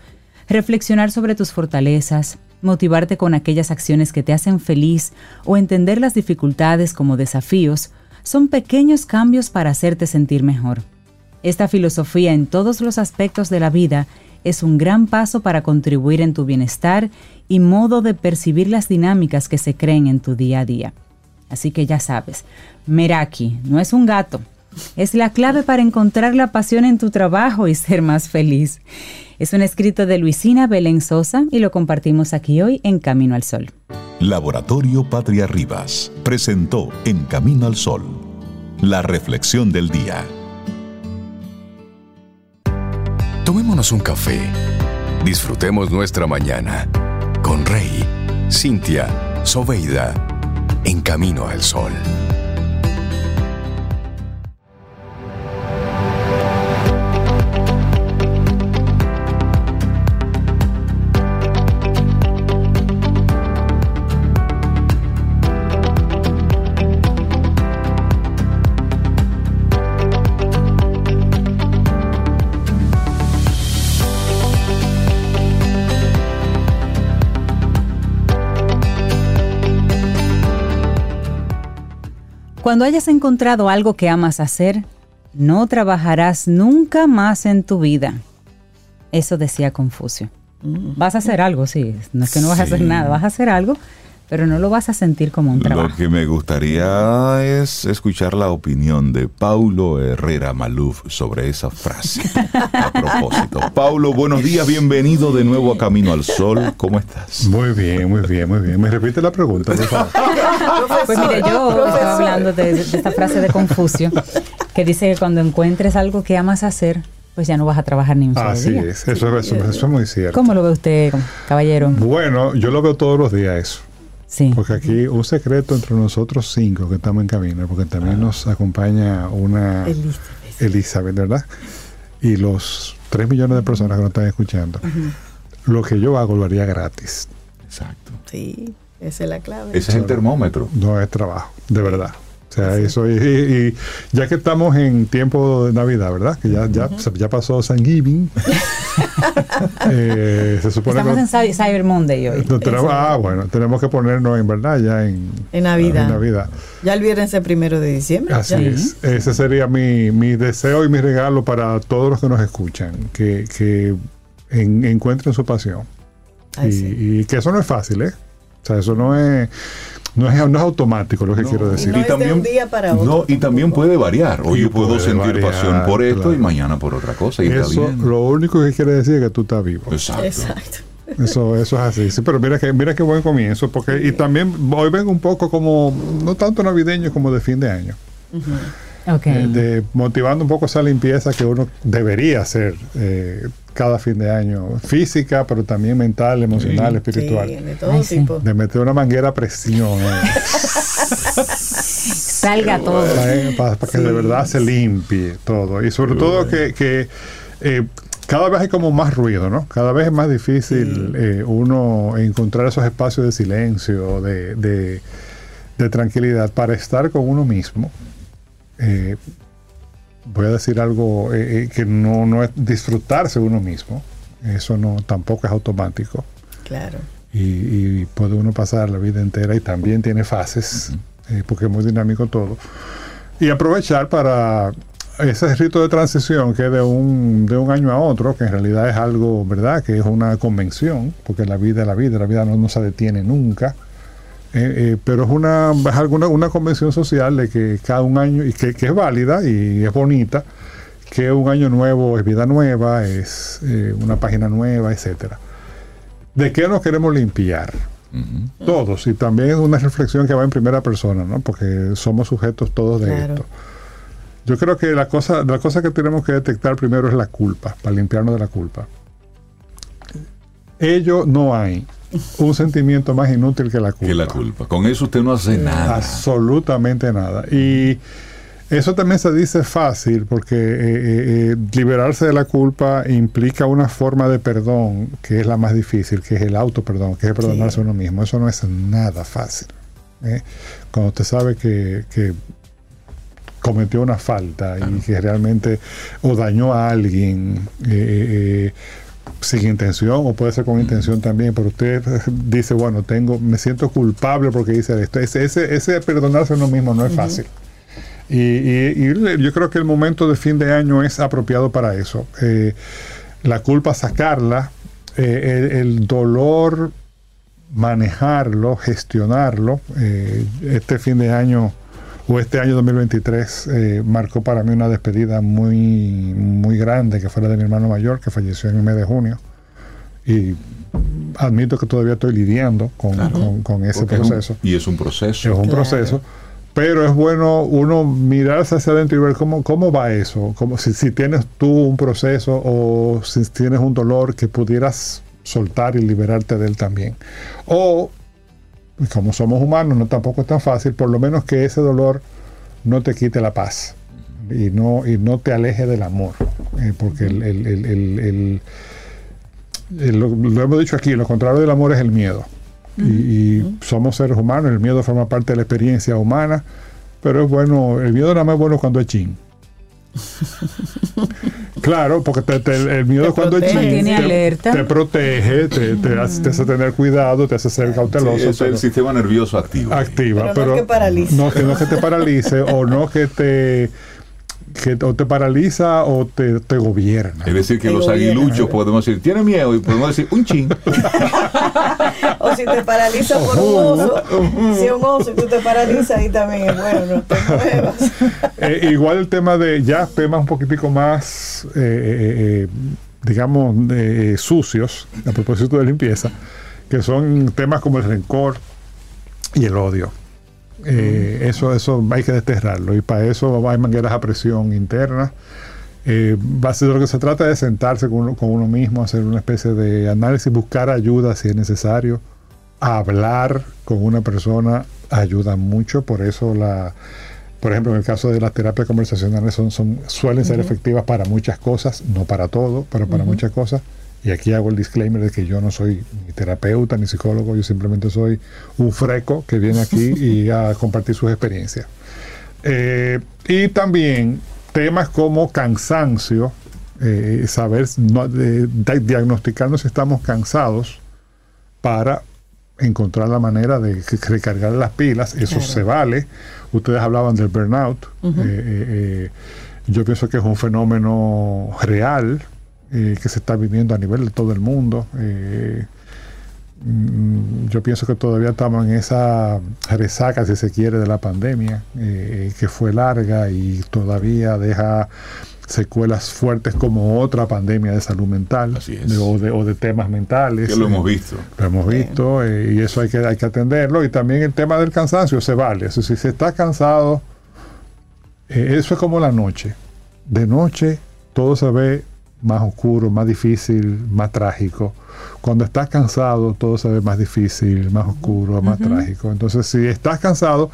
Reflexionar sobre tus fortalezas, motivarte con aquellas acciones que te hacen feliz o entender las dificultades como desafíos son pequeños cambios para hacerte sentir mejor. Esta filosofía en todos los aspectos de la vida es un gran paso para contribuir en tu bienestar y modo de percibir las dinámicas que se creen en tu día a día. Así que ya sabes, Meraki no es un gato, es la clave para encontrar la pasión en tu trabajo y ser más feliz. Es un escrito de Luisina Belén Sosa y lo compartimos aquí hoy en Camino al Sol. Laboratorio Patria Rivas presentó En Camino al Sol la reflexión del día. Tomémonos un café. Disfrutemos nuestra mañana con Rey, Cintia, Soveida, en camino al sol. Cuando hayas encontrado algo que amas hacer, no trabajarás nunca más en tu vida. Eso decía Confucio. Mm. Vas a hacer algo, sí. No es que no vas a hacer nada, vas a hacer algo, pero no lo vas a sentir como un trabajo. Lo que me gustaría es escuchar la opinión de Paulo Herrera Maluf sobre esa frase. A propósito. Paulo, buenos días, bienvenido de nuevo a Camino al Sol. ¿Cómo estás? Muy bien, muy bien, muy bien. ¿Me repite la pregunta, por favor? Pues mire, yo estaba hablando de, de esta frase de Confucio, que dice que cuando encuentres algo que amas hacer, pues ya no vas a trabajar ni un solo Así día. es, eso, eso, eso es muy cierto. ¿Cómo lo ve usted, caballero? Bueno, yo lo veo todos los días eso. Sí. Porque aquí un secreto entre nosotros cinco que estamos en camino, porque también nos acompaña una Elizabeth. Elizabeth, ¿verdad? Y los tres millones de personas que nos están escuchando. Lo que yo hago lo haría gratis. Exacto. Sí, esa es la clave. Ese es el termómetro. No es trabajo, de verdad. O sea, eso, y, ya que estamos en tiempo de Navidad, ¿verdad? Que ya, ya, ya pasó San Giving. eh, se supone Estamos que en Cy- Cyber Monday hoy. no tenemos- ah, bueno, tenemos que ponernos en verdad ya en, En Navidad. en Navidad. Ya el viernes es el primero de diciembre. Así ya. es. Ese sería mi, mi deseo y mi regalo para todos los que nos escuchan, que, que en- encuentren su pasión. Ay, y, sí. y que eso no es fácil, ¿eh? O sea, eso no es, no es, no es automático lo que quiero decir. No es de un día para otro No, y también puede variar. Hoy Y yo puedo sentir variar, pasión por esto claro. y mañana por otra cosa. Y está Eso bien. lo único que quiere decir es que tú estás vivo. Exacto. Exacto. Eso, eso es así. Sí, pero mira que, mira qué buen comienzo, porque y también hoy vengo un poco como, no tanto navideño como de fin de año. Eh, de, motivando un poco esa limpieza que uno debería hacer eh, cada fin de año, física, pero también mental, emocional, Sí. espiritual. Sí, de todo Ay, sí. tipo. De meter una manguera a presión eh, Salga todo. eh, para, para que de verdad se limpie todo. Y sobre todo que, que, eh, cada vez hay como más ruido, ¿no? Cada vez es más difícil eh, uno encontrar esos espacios de silencio, de, de- de tranquilidad para estar con uno mismo. Voy a decir algo eh, eh, que no, no es disfrutarse uno mismo. Eso no tampoco es automático. Claro. Y, y puede uno pasar la vida entera y también tiene fases, eh, porque es muy dinámico todo. Y aprovechar para ese rito de transición que es de un, de un año a otro, que en realidad es algo, ¿verdad? Que es una convención, porque la vida es la vida, la vida no, no se detiene nunca. Eh, eh, pero es una, es alguna, una convención social de que cada un año, y que, que es válida y es bonita, que un año nuevo es vida nueva, es eh, una página nueva, etcétera. ¿De qué nos queremos limpiar? Todos, y también es una reflexión que va en primera persona, ¿no? Porque somos sujetos todos de Claro. esto. Yo creo que la cosa, la cosa que tenemos que detectar primero es la culpa, para limpiarnos de la culpa. Ello no hay un sentimiento más inútil que la culpa. Que la culpa. Con eso usted no hace nada. Absolutamente nada. Y eso también se dice fácil porque eh, eh, eh, liberarse de la culpa implica una forma de perdón que es la más difícil, que es el auto perdón, que es perdonarse Sí. a uno mismo. Eso no es nada fácil. ¿eh? Cuando usted sabe que, que cometió una falta y que realmente o dañó a alguien eh, sin intención o puede ser con intención también, pero usted dice, bueno, tengo, me siento culpable porque hice esto. Ese, ese, ese perdonarse a uno mismo no es fácil. Y, y- y le- yo creo que el momento de fin de año es apropiado para eso. Eh, la culpa sacarla, eh, el, el dolor manejarlo, gestionarlo. Eh, este fin de año o este año 2023 eh, marcó para mí una despedida muy, muy grande, que fue la de mi hermano mayor, que falleció en el mes de junio. Y admito que todavía estoy lidiando con, con- con ese Porque es un- proceso. y es un proceso. Es un Claro. proceso. Pero es bueno uno mirarse hacia adentro y ver cómo, cómo va eso. Como si, si tienes tú un proceso o si tienes un dolor que pudieras soltar y liberarte de él también. O, como somos humanos, no tampoco es tan fácil, por lo menos que ese dolor no te quite la paz y no, y no te aleje del amor. Eh, porque el, el- el- lo, lo hemos dicho aquí, lo contrario del amor es el miedo. Y, y somos seres humanos, el miedo forma parte de la experiencia humana, pero es bueno, el miedo nada más es bueno cuando es chin. Claro, porque te- te- el miedo Te cuando es protege. chin Mantiene te, alerta. te protege, te, te hace, te hace tener cuidado, te hace ser Sí, cauteloso. eso es el sistema nervioso activo. activa, Pero no que paralice. no que no que te paralice o no que te que o te paraliza o te, te gobierna. Es decir, que Te los gobierna. aguiluchos podemos decir, tiene miedo y podemos decir, un chin. O si te paraliza por un oso, si es un oso y tú te paralizas, ahí también es bueno, no te muevas. Eh, igual el tema de ya temas un poquitico más, eh, eh, eh, digamos, eh, sucios, a propósito de limpieza, que son temas como el rencor y el odio. Eh, eso, eso hay que desterrarlo y para eso hay mangueras a presión interna. Eh, base de lo que se trata es de sentarse con uno, con uno mismo, hacer una especie de análisis, buscar ayuda si es necesario. Hablar con una persona ayuda mucho, por eso la, por ejemplo, en el caso de las terapias conversacionales son, son, suelen ser efectivas para muchas cosas, no para todo, pero para muchas cosas. Y aquí hago el disclaimer de que yo no soy ni terapeuta ni psicólogo, yo simplemente soy un freco que viene aquí y a compartir sus experiencias. Eh, y también temas como cansancio, eh, saber no, diagnosticarnos si estamos cansados para encontrar la manera de recargar las pilas, eso Claro. se vale. Ustedes hablaban del burnout. Eh, eh, eh, yo pienso que es un fenómeno real eh, que se está viviendo a nivel de todo el mundo. Mm, yo pienso que todavía estamos en esa resaca, si se quiere, de la pandemia, que fue larga y todavía deja secuelas fuertes como otra pandemia de salud mental Así es. de- o, de, o de temas mentales. Que lo Eh, hemos visto. lo hemos visto eh, y eso hay que, hay que atenderlo. Y también el tema del cansancio se vale. Eso, si se está cansado, eh, eso es como la noche. De noche todo se ve más oscuro, más difícil, más trágico. Cuando estás cansado todo se ve más difícil, más oscuro, más trágico. Entonces si estás cansado,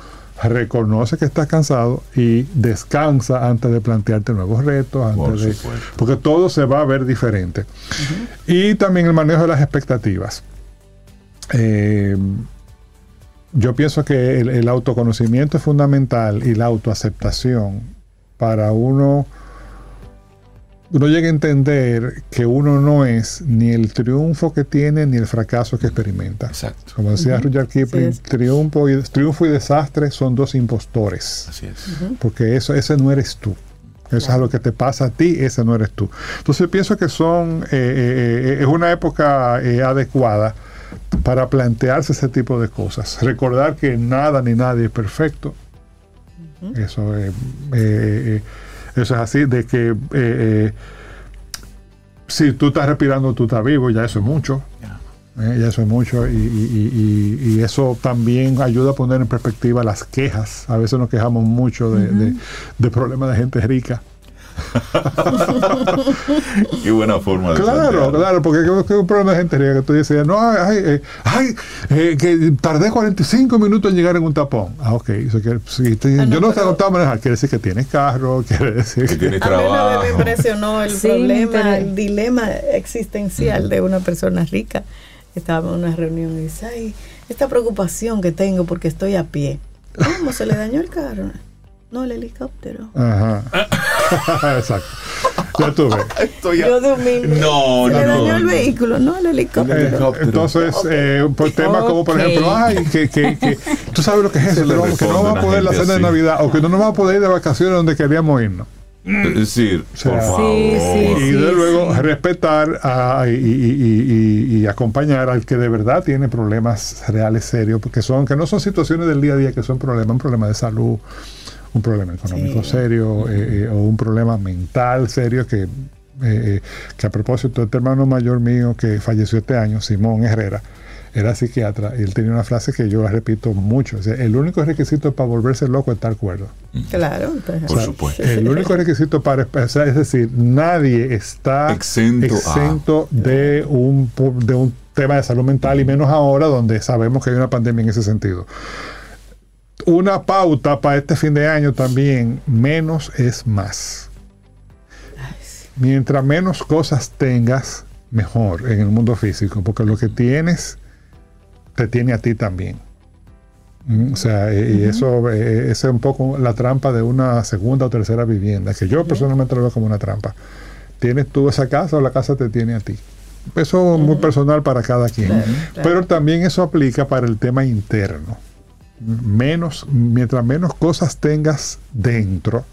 reconoce que estás cansado y descansa antes de plantearte nuevos retos, Por antes de, porque todo se va a ver diferente. Y también el manejo de las expectativas. Eh, yo pienso que el, el autoconocimiento es fundamental y la autoaceptación para uno, uno llega a entender que uno no es ni el triunfo que tiene ni el fracaso que experimenta. Exacto. Como decía Rudyard Kipling, Sí, es. triunfo, y, triunfo y desastre son dos impostores Así es. porque eso ese no eres tú. Eso es algo que te pasa a ti, ese no eres tú. Entonces pienso que son eh, eh, eh, es una época eh, adecuada para plantearse ese tipo de cosas. Recordar que nada ni nadie es perfecto. Eso, eh, eh, eh, eso es así, de que eh, eh, si tú estás respirando, tú estás vivo, ya eso es mucho. Eh, ya eso es mucho y, y- y- y- y eso también ayuda a poner en perspectiva las quejas. A veces nos quejamos mucho de, de- de problemas de gente rica. Qué buena forma de Claro, claro, porque es un problema de gente rica que tú dices, no, ay, eh, ay, eh, que tardé 45 minutos en llegar en un tapón. Ah, ok. Eso quiere- si te- Ah, no, yo no sé pero- agotado a manejar, quiere decir que tienes carro, quiere decir Que que... tienes A mí me- trabajo. me impresionó el Sí, problema, el dilema existencial de una persona rica. Estaba en una reunión y dice, ay, esta preocupación que tengo porque estoy a pie. ¿Cómo se le dañó el carro? No, el helicóptero. Ajá. Exacto. Ya ya- Yo de. No, se no, le dañó no. el vehículo, no el helicóptero. El Eh, helicóptero. Entonces, eh, por temas como, por ejemplo, ay, que, que, que tú sabes lo que es eso, le que no, vamos a poder la cena de. Navidad o que no nos vamos a poder ir de vacaciones donde queríamos irnos. Es decir, O sea, por Sí, favor. sí, y de sí, luego sí. respetar a- y, y- y- y- y acompañar al que de verdad tiene problemas reales serios, porque son que no son situaciones del día a día, que son problemas, un problema de salud, un problema económico Sí. serio eh, eh, o un problema mental serio que, eh, eh, que a propósito, este hermano mayor mío que falleció este año, Simón Herrera, era psiquiatra y él tenía una frase que yo la repito mucho, o sea, el único requisito para volverse loco es estar cuerdo. Claro. pues, Por supuesto. El único requisito para es decir, nadie está Exento a- de, un, de un tema de salud mental y menos ahora donde sabemos que hay una pandemia en ese sentido. Una pauta para este fin de año también, menos es más. Mientras menos cosas tengas, mejor en el mundo físico, porque lo que tienes te tiene a ti también. Mm, O sea, eh, y eso eh, esa es un poco la trampa de una segunda o tercera vivienda, que yo personalmente lo veo como una trampa. Tienes tú esa casa o la casa te tiene a ti. Eso es muy personal para cada quien. Claro, claro. Pero también eso aplica para el tema interno. Menos, mientras menos cosas tengas dentro,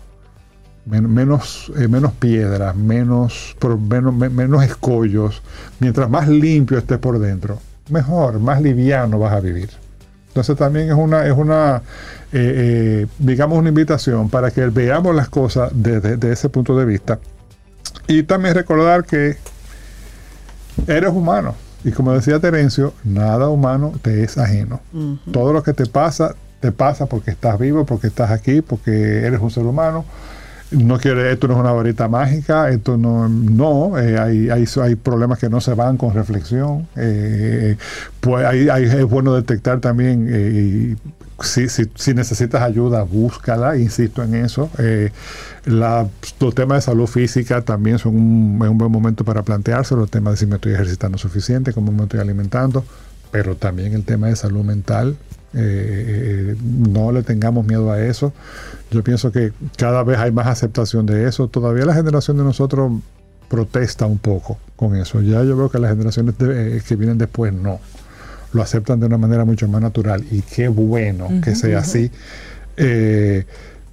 men- menos, eh, menos piedras, menos, por- menos, me- menos escollos, mientras más limpio estés por dentro, mejor, más liviano vas a vivir. Entonces también es una, es una eh, eh, digamos, una invitación para que veamos las cosas desde desde ese punto de vista. Y también recordar que eres humano. Y como decía Terencio, nada humano te es ajeno. Todo lo que te pasa, te pasa porque estás vivo, porque estás aquí, porque eres un ser humano. No quiere, esto no es una varita mágica, esto no, no, eh, hay, hay, hay problemas que no se van con reflexión. eh, pues ahí, ahí es bueno detectar también, eh, y si, si, si necesitas ayuda, búscala, insisto en eso. Eh, la- los temas de salud física también son un, es un buen momento para plantearse, los temas de si me estoy ejercitando suficiente, cómo me estoy alimentando, pero también el tema de salud mental. eh, eh, no le tengamos miedo a eso. Yo pienso que cada vez hay más aceptación de eso. Todavía la generación de nosotros protesta un poco con eso. Ya yo veo que las generaciones de- que vienen después no. Lo aceptan de una manera mucho más natural. Y qué bueno que sea así. Eh,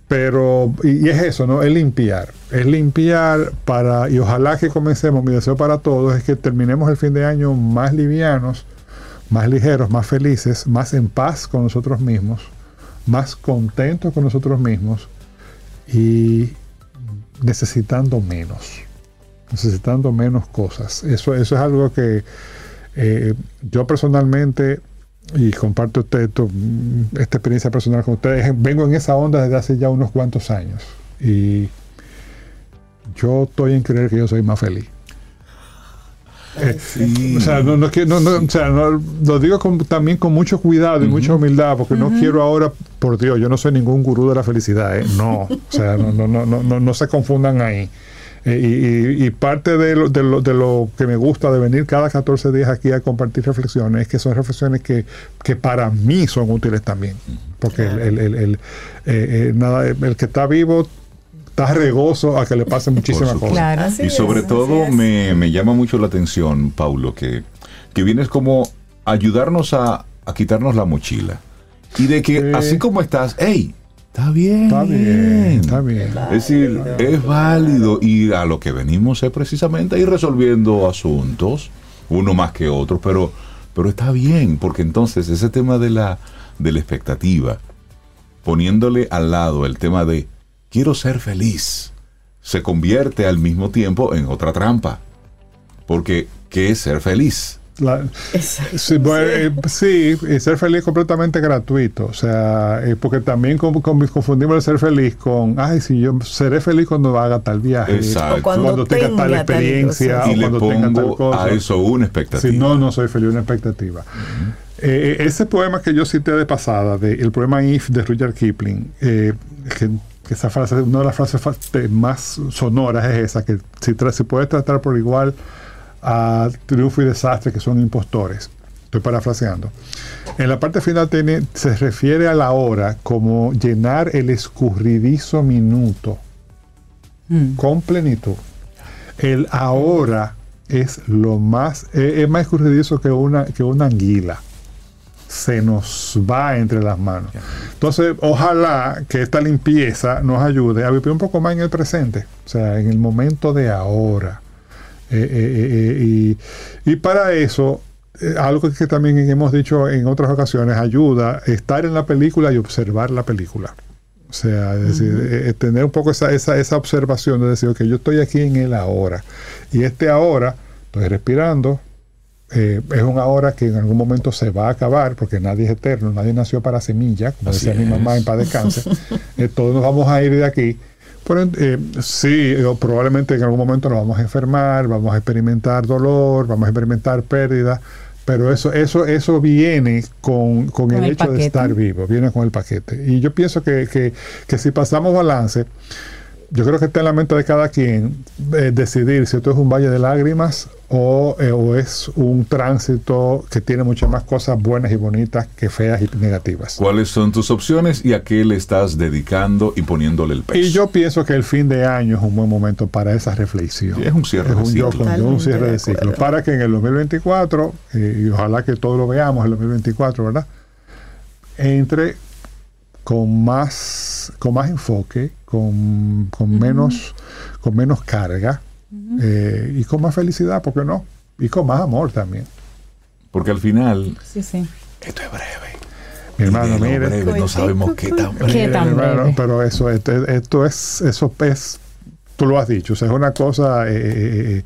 pero, y, y es eso, ¿no? Es limpiar. Es limpiar para, y ojalá que comencemos, mi deseo para todos es que terminemos el fin de año más livianos, más ligeros, más felices, más en paz con nosotros mismos, más contentos con nosotros mismos y necesitando menos, necesitando menos cosas. Eso, eso es algo que eh, yo personalmente, y comparto este- esto, esta experiencia personal con ustedes, vengo en esa onda desde hace ya unos cuantos años y yo estoy en creer que yo soy más feliz. Eh, Sí. o sea, no, no, no, no, o sea, lo digo con- también con mucho cuidado y mucha humildad, porque no quiero ahora, por Dios, yo no soy ningún gurú de la felicidad, ¿eh? no, o sea, no, no, no, no, no, no se confundan ahí. Eh, y, y- y parte de lo, de, lo, de lo que me gusta de venir cada 14 días aquí a compartir reflexiones es que son reflexiones que, que para mí son útiles también. Porque el, el- el- el, eh, eh, nada, el que está vivo está regoso a que le pasen muchísimas cosas. Claro. Y sobre todo me, me llama mucho la atención, Paulo, que, que vienes como a ayudarnos a, a quitarnos la mochila. Y de que Sí. así como estás, hey, está bien. Está bien, está bien. Es decir, es válido y a lo que venimos es precisamente a ir resolviendo asuntos, uno más que otro, pero, pero está bien, porque entonces ese tema de la, de la expectativa, poniéndole al lado el tema de quiero ser feliz, se convierte al mismo tiempo en otra trampa. Porque, ¿qué es ser feliz? La-. Sí, bueno, eh, sí, y ser feliz es completamente gratuito. O sea, eh, porque también con- con- confundimos el ser feliz con, ay, si yo seré feliz cuando haga tal viaje. Exacto. O cuando Cuando tenga tenga tal tal experiencia. o y le cuando tenga tal cosa. a eso una expectativa. Si no, no soy feliz, una expectativa. Eh, eh, ese poema que yo cité de pasada, de el poema If de Rudyard Kipling, eh, que, que esa frase, una de las frases más sonoras es esa, que si, tra- si puedes tratar por igual a triunfo y desastre que son impostores. Estoy parafraseando. En la parte final tiene, se refiere a la hora como llenar el escurridizo minuto Mm. con plenitud. El ahora es lo más, eh, es más escurridizo que una, que una anguila. se nos va entre las manos. Entonces, ojalá que esta limpieza nos ayude a vivir un poco más en el presente, o sea, en el momento de ahora. Eh, eh, eh, y, y para eso algo que también hemos dicho en otras ocasiones, ayuda estar en la película y observar la película. O sea, es decir, tener un poco esa, esa, esa observación de decir, que yo estoy aquí en el ahora. Y este ahora, estoy respirando, eh, es una hora que en algún momento se va a acabar, porque nadie es eterno, nadie nació para semilla, como decía mi mamá en paz descanse. eh, todos nos vamos a ir de aquí. Eh, sí, probablemente en algún momento nos vamos a enfermar, vamos a experimentar dolor, vamos a experimentar pérdida, pero eso, eso, eso viene con, con, el, el, hecho paquete. de estar vivo, viene con el paquete. Y yo pienso que, que, que si pasamos balance, yo creo que está en la mente de cada quien eh, decidir si esto es un valle de lágrimas o, eh, o, es un tránsito que tiene muchas más cosas buenas y bonitas que feas y negativas. ¿Cuáles son tus opciones y a qué le estás dedicando y poniéndole el peso? Y yo pienso que el fin de año es un buen momento para esa reflexión. Sí, es un cierre es un, de ciclo. Yo, un cierre de ciclo. Para que en el 2024, eh, y ojalá que todos lo veamos en el 2024, ¿verdad? Entre con más, con más enfoque, con, con uh -huh. menos, con menos carga uh -huh. eh, y con más felicidad, ¿por qué no? Y con más amor también. Porque al final, sí, sí. esto es breve. Mi hermano, mire, breve, no sabemos qué tan breve. ¿Qué tan breve? Hermano, pero eso, esto, esto, es, eso es, tú lo has dicho, o sea, es una cosa, eh, eh,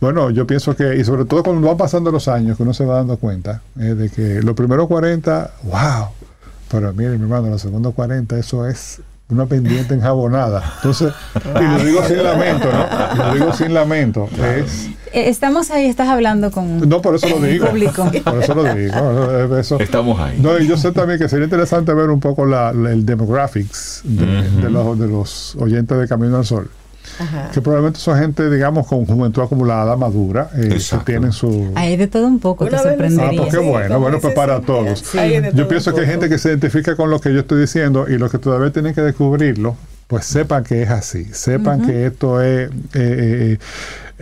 bueno, yo pienso que, y sobre todo cuando van pasando los años, que uno se va dando cuenta eh, de que los primeros 40, wow, pero mire, mi hermano, los segundos 40, eso es una pendiente enjabonada. Entonces, y lo digo sin lamento, ¿no? Lo digo sin lamento. Es, Estamos ahí, estás hablando con no, por eso lo digo. público. Por eso lo digo. Eso. Estamos ahí. No, y yo sé también que sería interesante ver un poco la, la, el demographics de, uh -huh. de, los, de los oyentes de Camino al Sol. Ajá. que probablemente son gente, digamos, con juventud acumulada, madura, eh, que tienen su... Hay de todo un poco, te sorprendería. Ah, pues qué bueno, sí, bueno, pues para todos. Sí. Yo pienso que hay gente que se identifica con lo que yo estoy diciendo y los que todavía tienen que descubrirlo, pues sepan que es así, sepan uh -huh. que esto es... Eh, eh,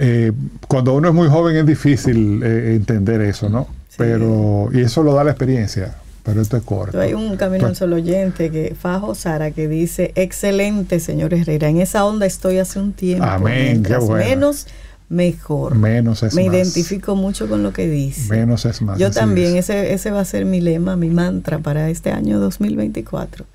eh, cuando uno es muy joven es difícil eh, entender eso, ¿no? Sí. Pero, y eso lo da la experiencia pero esto es corto. Hay un camino al solo oyente que Fajo Sara que dice, excelente señor Herrera, en esa onda estoy hace un tiempo. Amén, qué bueno. Menos mejor. Menos es Me más. identifico mucho con lo que dice. Menos es más. Yo también, es. ese, ese va a ser mi lema, mi mantra para este año 2024.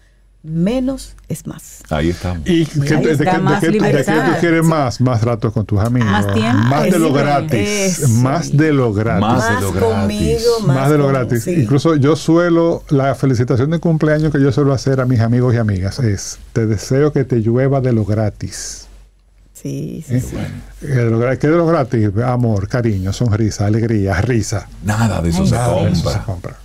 Menos es más. Ahí estamos. ¿Y que, de, de, de, de, qué tú quieres más? Más ratos con tus amigos. Más tiempo. Más de lo gratis. Más de lo gratis. Más de lo gratis. Conmigo, más, más de lo con, gratis. Sí. Incluso yo suelo, la felicitación de cumpleaños que yo suelo hacer a mis amigos y amigas es, te deseo que te llueva de lo gratis. Sí, sí, ¿Eh? sí. ¿Qué de lo gratis? Amor, cariño, sonrisa, alegría, risa. Nada de eso, Ay, se, sí. compra. Eso se compra.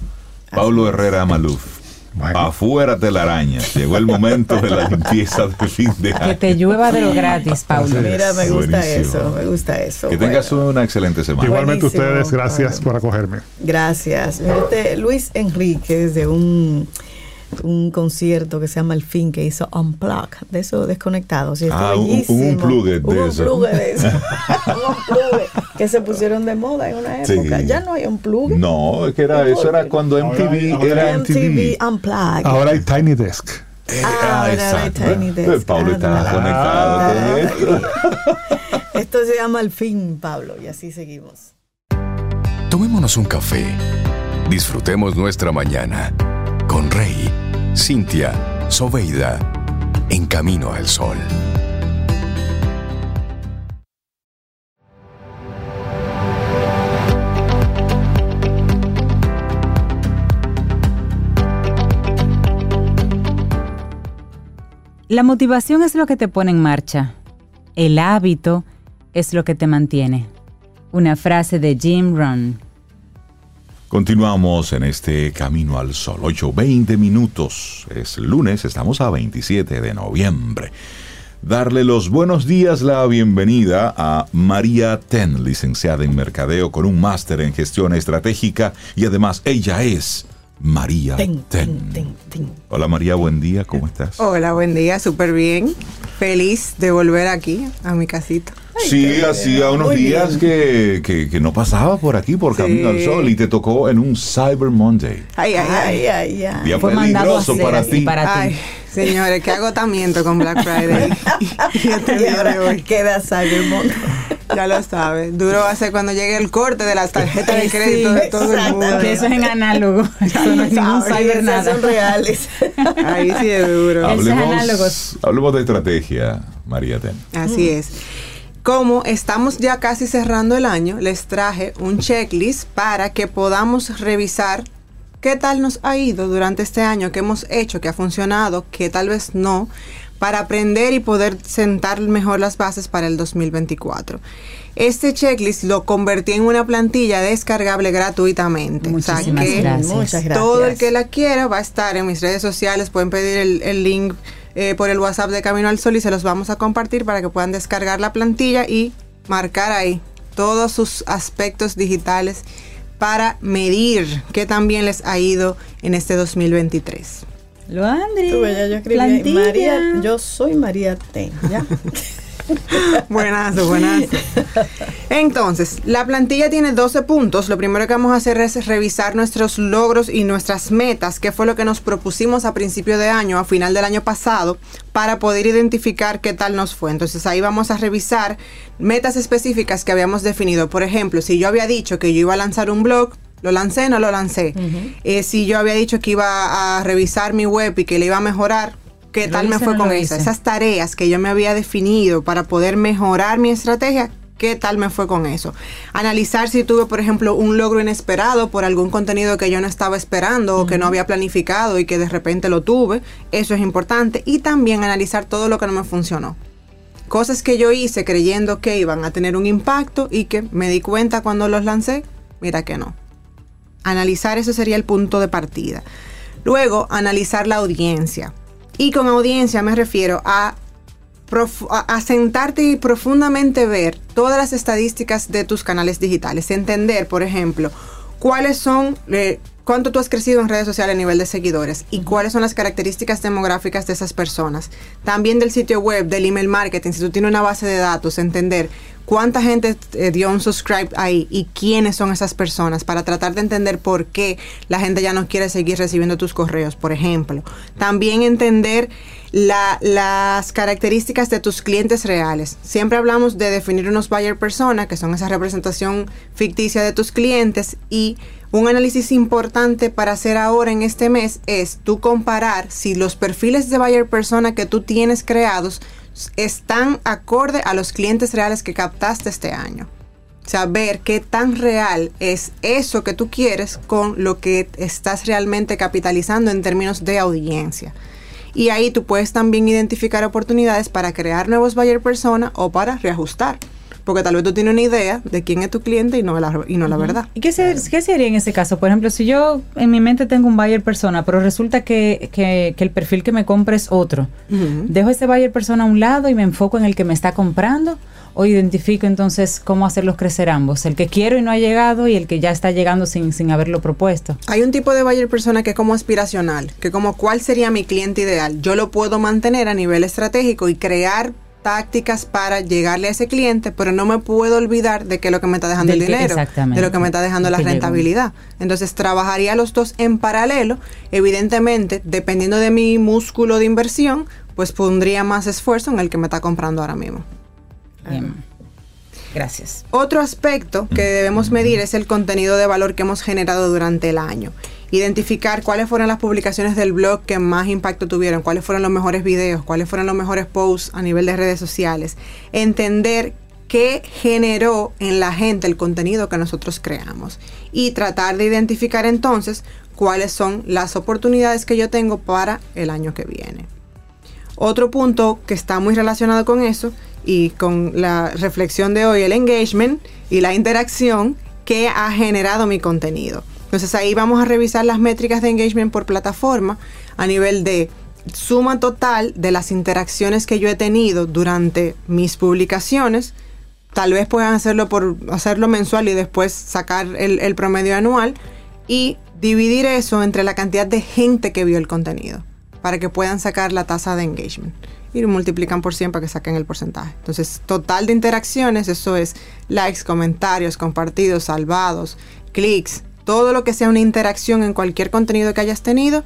Paulo Herrera Maluf. Bueno. Afuera telaraña. Llegó el momento de la limpieza de fin de año. Que te llueva de lo gratis, Paulo. Mira, me gusta Buenísimo. eso, me gusta eso. Que bueno. tengas una excelente semana. Igualmente Buenísimo, ustedes, gracias por acogerme. Gracias. Este, Luis Enríquez de un, un concierto que se llama El Fin, que hizo Unplug, de eso desconectado. Sí, Ah, un- un unplugged de Un eso. de eso. un que se pusieron de moda en una Sí. época. Ya no hay unplug. No, es que era, eso era cuando MTV Ahora- era MTV MTV. Unplugged. Ahora hay Tiny Desk. Eh, Ah, ahora hay Tiny Desk. Eh, Pablo está Ah, conectado ah, con esto. Esto se llama El Fin, Pablo, y así seguimos. Tomémonos un café. Disfrutemos nuestra mañana con Rey, Cintia, Soveida, en camino al sol. La motivación es lo que te pone en marcha. El hábito es lo que te mantiene. Una frase de Jim Rohn. Continuamos en este Camino al Sol. 8.20 minutos. Es lunes, estamos a 27 de noviembre. Darle los buenos días, la bienvenida a María Ten, licenciada en Mercadeo con un máster en gestión estratégica y además ella es María Ten, Ten. ten, ten, ten. Hola María, buen día, ¿cómo estás? Hola, buen día, súper bien. Feliz de volver aquí a mi casita. Sí, hacía unos días que, que, que no pasaba por aquí, por Camino al Sol, y te tocó en un Cyber Monday. Ay, ay, ay, ay. ay, Día Fue peligroso hacer para ti. para ti. Ay, señores, qué agotamiento con Black Friday. y este ahora hoy. queda Cyber Monday. Ya lo sabes. Duro va a ser cuando llegue el corte de las tarjetas de Sí, crédito de todo el mundo. Que eso es en análogo. Eso no es ningún cyber nada. son reales. Ahí sí es duro. Hablemos, hablemos de estrategia, María Ten. Así es. Como estamos ya casi cerrando el año, les traje un checklist para que podamos revisar qué tal nos ha ido durante este año, qué hemos hecho, qué ha funcionado, qué tal vez no, para aprender y poder sentar mejor las bases para el 2024. Este checklist lo convertí en una plantilla descargable gratuitamente. Muchísimas que gracias. Muchas gracias. todo el que la quiera va a estar en mis redes sociales. Pueden pedir el, el link eh, por el WhatsApp de Camino al Sol y se los vamos a compartir para que puedan descargar la plantilla y marcar ahí todos sus aspectos digitales para medir qué tan bien les ha ido en este 2023. Lo Andri. Tú, ya yo escribí plantilla. María, yo soy María Ten, ¿ya? Buenazo, buenazo. Entonces, la plantilla tiene 12 puntos. Lo primero que vamos a hacer es revisar nuestros logros y nuestras metas, que fue lo que nos propusimos a principio de año, a final del año pasado, para poder identificar qué tal nos fue. Entonces, ahí vamos a revisar metas específicas que habíamos definido. Por ejemplo, si yo había dicho que yo iba a lanzar un blog, ¿Lo lancé? No lo lancé. Eh, si yo había dicho que iba a revisar mi web y que le iba a mejorar, ¿qué ¿Lo tal me fue no con eso? Esas tareas que yo me había definido para poder mejorar mi estrategia, ¿qué tal me fue con eso? Analizar si tuve, por ejemplo, un logro inesperado por algún contenido que yo no estaba esperando o que no había planificado y que de repente lo tuve. Eso es importante. Y también analizar todo lo que no me funcionó. Cosas que yo hice creyendo que iban a tener un impacto y que me di cuenta cuando los lancé, mira que no. Analizar eso sería el punto de partida. Luego, analizar la audiencia. Y con audiencia me refiero a, a sentarte y profundamente ver todas las estadísticas de tus canales digitales. Entender, por ejemplo, cuáles son, eh, cuánto tú has crecido en redes sociales a nivel de seguidores y cuáles son las características demográficas de esas personas. También del sitio web, del email marketing, si tú tienes una base de datos, entender cuánta gente eh, dio un subscribe ahí y quiénes son esas personas para tratar de entender por qué la gente ya no quiere seguir recibiendo tus correos, por ejemplo. También entender la- las características de tus clientes reales. Siempre hablamos de definir unos buyer persona, que son esa representación ficticia de tus clientes y un análisis importante para hacer ahora en este mes es tú comparar si los perfiles de buyer persona que tú tienes creados están acorde a los clientes reales que captaste este año. Saber qué tan real es eso que tú quieres con lo que estás realmente capitalizando en términos de audiencia. Y ahí tú puedes también identificar oportunidades para crear nuevos buyer persona o para reajustar. Porque tal vez tú tienes una idea de quién es tu cliente y no la, y no la verdad. ¿Y qué se, qué se haría en ese caso? Por ejemplo, si yo en mi mente tengo un buyer persona, pero resulta que, que- que el perfil que me compra es otro. ¿dejo ese buyer persona a un lado y me enfoco en el que me está comprando? ¿O identifico entonces cómo hacerlos crecer ambos? El que quiero y no ha llegado y el que ya está llegando sin, sin haberlo propuesto. Hay un tipo de buyer persona que es como aspiracional, que como cuál sería mi cliente ideal. Yo lo puedo mantener a nivel estratégico y crear tácticas para llegarle a ese cliente, pero no me puedo olvidar de que es lo que me está dejando Del el dinero, de lo que me está dejando la llegó. rentabilidad. Entonces trabajaría los dos en paralelo, evidentemente, dependiendo de mi músculo de inversión, pues pondría más esfuerzo en el que me está comprando ahora mismo. Bien. Gracias. Otro aspecto que debemos medir es el contenido de valor que hemos generado durante el año. Identificar cuáles fueron las publicaciones del blog que más impacto tuvieron, cuáles fueron los mejores videos, cuáles fueron los mejores posts a nivel de redes sociales. Entender qué generó en la gente el contenido que nosotros creamos. Y tratar de identificar entonces cuáles son las oportunidades que yo tengo para el año que viene. Otro punto que está muy relacionado con eso y con la reflexión de hoy, el engagement y la interacción que ha generado mi contenido. Entonces ahí vamos a revisar las métricas de engagement por plataforma a nivel de suma total de las interacciones que yo he tenido durante mis publicaciones. Tal vez puedan hacerlo por hacerlo mensual y después sacar el, el promedio anual y dividir eso entre la cantidad de gente que vio el contenido. para que puedan sacar la tasa de engagement. Y lo multiplican por 100 para que saquen el porcentaje. Entonces, total de interacciones, eso es likes, comentarios, compartidos, salvados, clics, todo lo que sea una interacción en cualquier contenido que hayas tenido,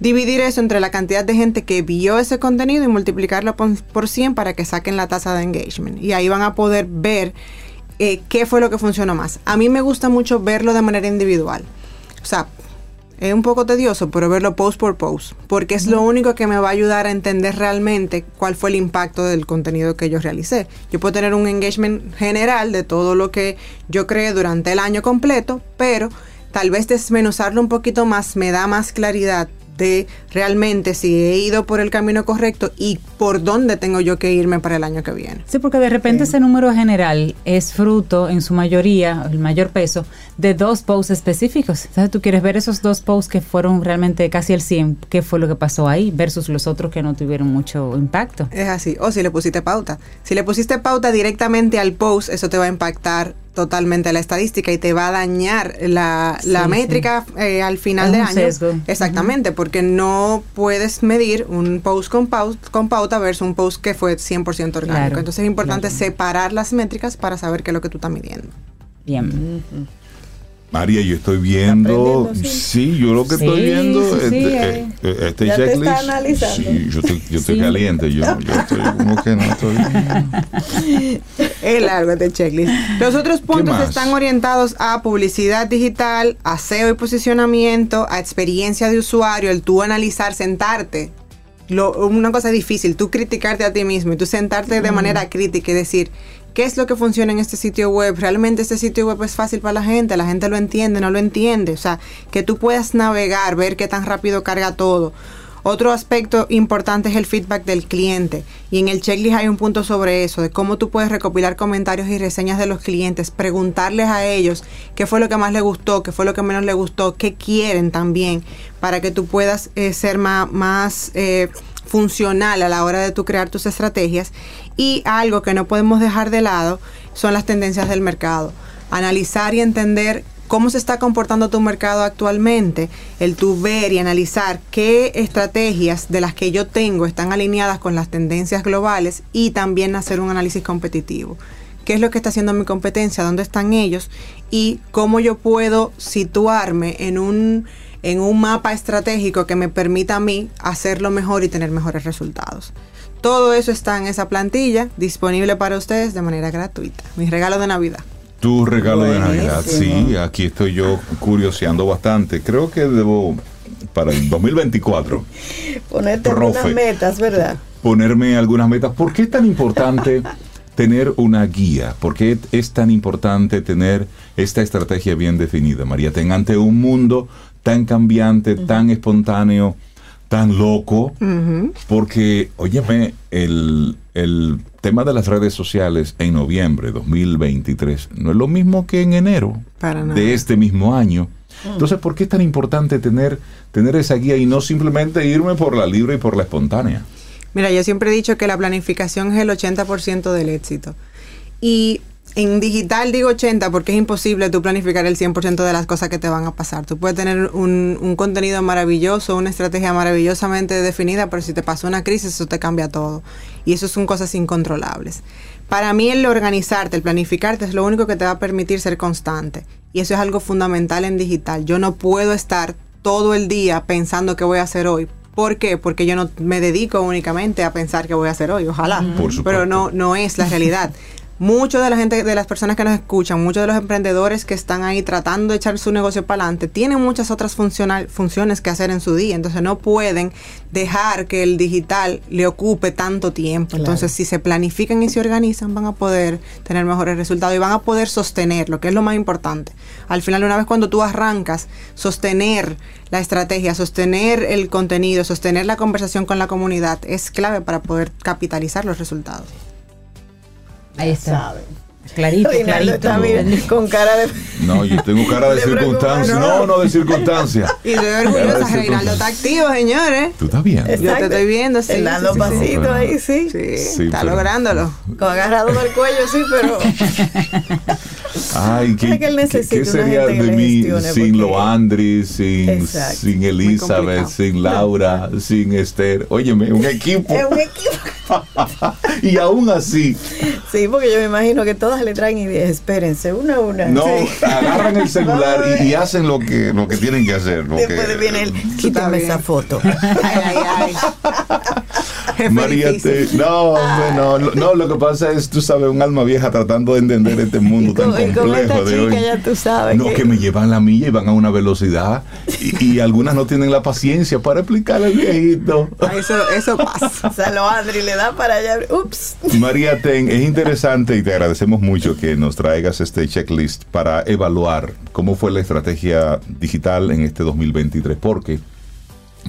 dividir eso entre la cantidad de gente que vio ese contenido y multiplicarlo por, 100 para que saquen la tasa de engagement. Y ahí van a poder ver eh, qué fue lo que funcionó más. A mí me gusta mucho verlo de manera individual. O sea, es un poco tedioso, pero verlo post por post, porque es lo único que me va a ayudar a entender realmente cuál fue el impacto del contenido que yo realicé. Yo puedo tener un engagement general de todo lo que yo creé durante el año completo, pero tal vez desmenuzarlo un poquito más me da más claridad de realmente si he ido por el camino correcto y por dónde tengo yo que irme para el año que viene. Sí, porque de repente ese número general es fruto, en su mayoría, el mayor peso, de dos posts específicos. Entonces tú quieres ver esos dos posts que fueron realmente casi el 100, qué fue lo que pasó ahí, versus los otros que no tuvieron mucho impacto. Es así. O si le pusiste pauta. Si le pusiste pauta directamente al post, eso te va a impactar totalmente la estadística y te va a dañar la, métrica eh, al final de año. Exactamente, porque no puedes medir un post con, pauta, con pauta versus un post que fue 100% orgánico. Entonces es importante separar las métricas para saber qué es lo que tú estás midiendo. Bien. María, yo estoy viendo, sí. yo lo que estoy viendo, este, eh, eh, este ya checklist. Te está analizando. Sí, yo estoy, yo estoy caliente, yo, yo, estoy como que no estoy. Es largo este checklist. Los otros puntos están orientados a publicidad digital, a SEO y posicionamiento, a experiencia de usuario, el tú analizar, sentarte. Lo, una cosa difícil, tú criticarte a ti mismo y tú sentarte de manera crítica y decir, ¿Qué es lo que funciona en este sitio web? ¿Realmente este sitio web es fácil para la gente? ¿La gente lo entiende? ¿No lo entiende? O sea, que tú puedas navegar, ver qué tan rápido carga todo. Otro aspecto importante es el feedback del cliente. Y en el checklist hay un punto sobre eso, de cómo tú puedes recopilar comentarios y reseñas de los clientes, preguntarles a ellos qué fue lo que más les gustó, qué fue lo que menos les gustó, qué quieren también, para que tú puedas eh, ser más, eh, funcional a la hora de tú crear tus estrategias. Y algo que no podemos dejar de lado son las tendencias del mercado. Analizar y entender cómo se está comportando tu mercado actualmente, el tu ver y analizar qué estrategias de las que yo tengo están alineadas con las tendencias globales y también hacer un análisis competitivo. ¿Qué es lo que está haciendo mi competencia? ¿Dónde están ellos? Y cómo yo puedo situarme en un en un mapa estratégico que me permita a mí hacerlo mejor y tener mejores resultados. Todo eso está en esa plantilla disponible para ustedes de manera gratuita. Mi regalo de Navidad. Tu regalo de Navidad, sí, aquí estoy yo curioseando bastante. Creo que debo, para el 2024, ponerte algunas metas, ¿verdad? Ponerme algunas metas. ¿Por qué es tan importante tener una guía? ¿Por qué es tan importante tener esta estrategia bien definida, María? Ten ante un mundo tan cambiante, tan espontáneo, tan loco, porque, óyeme, el, el tema de las redes sociales en noviembre de 2023 no es lo mismo que en enero de este mismo año. Entonces, ¿por qué es tan importante tener, tener esa guía y no simplemente irme por la libre y por la espontánea? Mira, yo siempre he dicho que la planificación es el 80% del éxito. Y en digital digo 80 porque es imposible tú planificar el 100% de las cosas que te van a pasar. Tú puedes tener un, un, contenido maravilloso, una estrategia maravillosamente definida, pero si te pasa una crisis eso te cambia todo. Y eso son cosas incontrolables. Para mí el organizarte, el planificarte es lo único que te va a permitir ser constante. Y eso es algo fundamental en digital. Yo no puedo estar todo el día pensando qué voy a hacer hoy. ¿Por qué? Porque yo no me dedico únicamente a pensar qué voy a hacer hoy, ojalá. Pero no, no es la realidad. muchos de la gente, de las personas que nos escuchan, muchos de los emprendedores que están ahí tratando de echar su negocio para adelante, tienen muchas otras funciones que hacer en su día, entonces no pueden dejar que el digital le ocupe tanto tiempo. Entonces, si se planifican y se organizan, van a poder tener mejores resultados y van a poder sostener, que es lo más importante. Al final, una vez cuando tú arrancas, sostener la estrategia, sostener el contenido, sostener la conversación con la comunidad es clave para poder capitalizar los resultados. Ahí está. Clarito, Reinaldo clarito. está bien, con cara de... No, yo tengo cara de De circunstancia. No, no de circunstancia. Y estoy orgullosa, Reinaldo está activo, señores. ¿Tú estás bien? Yo te estoy viendo, sí, dando sí, sí, sí. pasitos ahí, sí. Sí, Sí, está pero- lográndolo. Con agarrado del cuello, sí, pero... Ay, ¿qué, Es que él qué- qué sería de mí sin porque- Loandri, sin, Exacto. sin Elizabeth, sin Laura, sin Esther? Óyeme, un equipo. Es un equipo. y aún así, Sí, porque yo me imagino que todas le traen ideas. Espérense, una a una. no Sí. agarran el celular y, hacen lo que, lo que tienen que hacer. lo Después que- viene el... Quítame bien. esa foto. Ay, ay, ay. María, te- no, hombre, no, no, lo que pasa es, tú sabes, un alma vieja tratando de entender este mundo tan complejo de hoy. chica ya tú sabes No, que me llevan la milla y van a una velocidad y, y algunas no tienen la paciencia para explicarle al viejito. Eso, eso pasa. O sea, lo Adri le da para allá. Ups. María Ten, es interesante y te agradecemos mucho que nos traigas este checklist para evaluar cómo fue la estrategia digital en este 2023, porque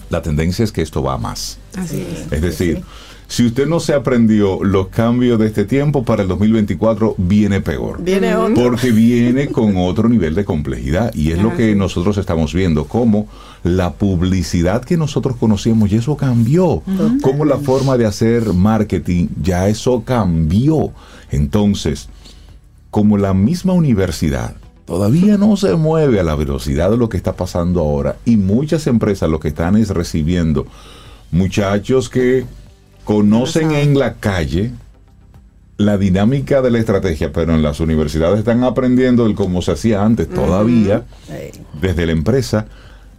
la tendencia es que esto va a más. Así es. Es decir, si usted no se aprendió los cambios de este tiempo, para el 2024 viene peor. Viene otro. Porque viene con otro nivel de complejidad y es lo que nosotros estamos viendo, cómo la publicidad que nosotros conocíamos ya eso cambió, cómo la forma de hacer marketing ya eso cambió. Entonces, como la misma universidad todavía no se mueve a la velocidad de lo que está pasando ahora y muchas empresas lo que están es recibiendo muchachos que conocen en la calle la dinámica de la estrategia, pero en las universidades están aprendiendo el cómo se hacía antes todavía desde la empresa.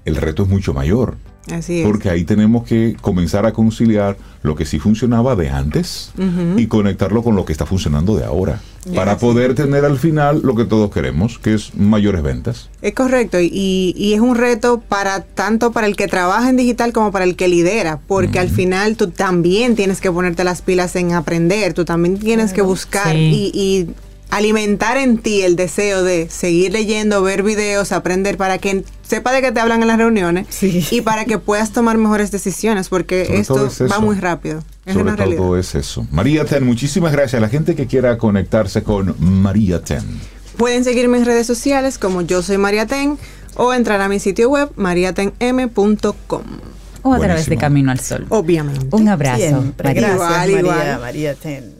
El reto es mucho mayor. Así es. Porque ahí tenemos que comenzar a conciliar lo que sí funcionaba de antes y conectarlo con lo que está funcionando de ahora. Para poder tener al final lo que todos queremos, que es mayores ventas. Es correcto, y, y es un reto para tanto para el que trabaja en digital como para el que lidera, porque al final tú también tienes que ponerte las pilas en aprender, tú también tienes que buscar Sí. y, y alimentar en ti el deseo de seguir leyendo, ver videos, aprender para que sepa de qué te hablan en las reuniones Sí. y para que puedas tomar mejores decisiones, porque Sobre esto es va muy rápido. Es Sobre una realidad. todo es eso. María Ten, muchísimas gracias a la gente que quiera conectarse con María Ten. Pueden seguirme en redes sociales como yo soy María Ten o entrar a mi sitio web mariatenm.com. O a través de Camino al Sol. Obviamente. Un abrazo. María. Gracias, Igual, María, igual. María Ten.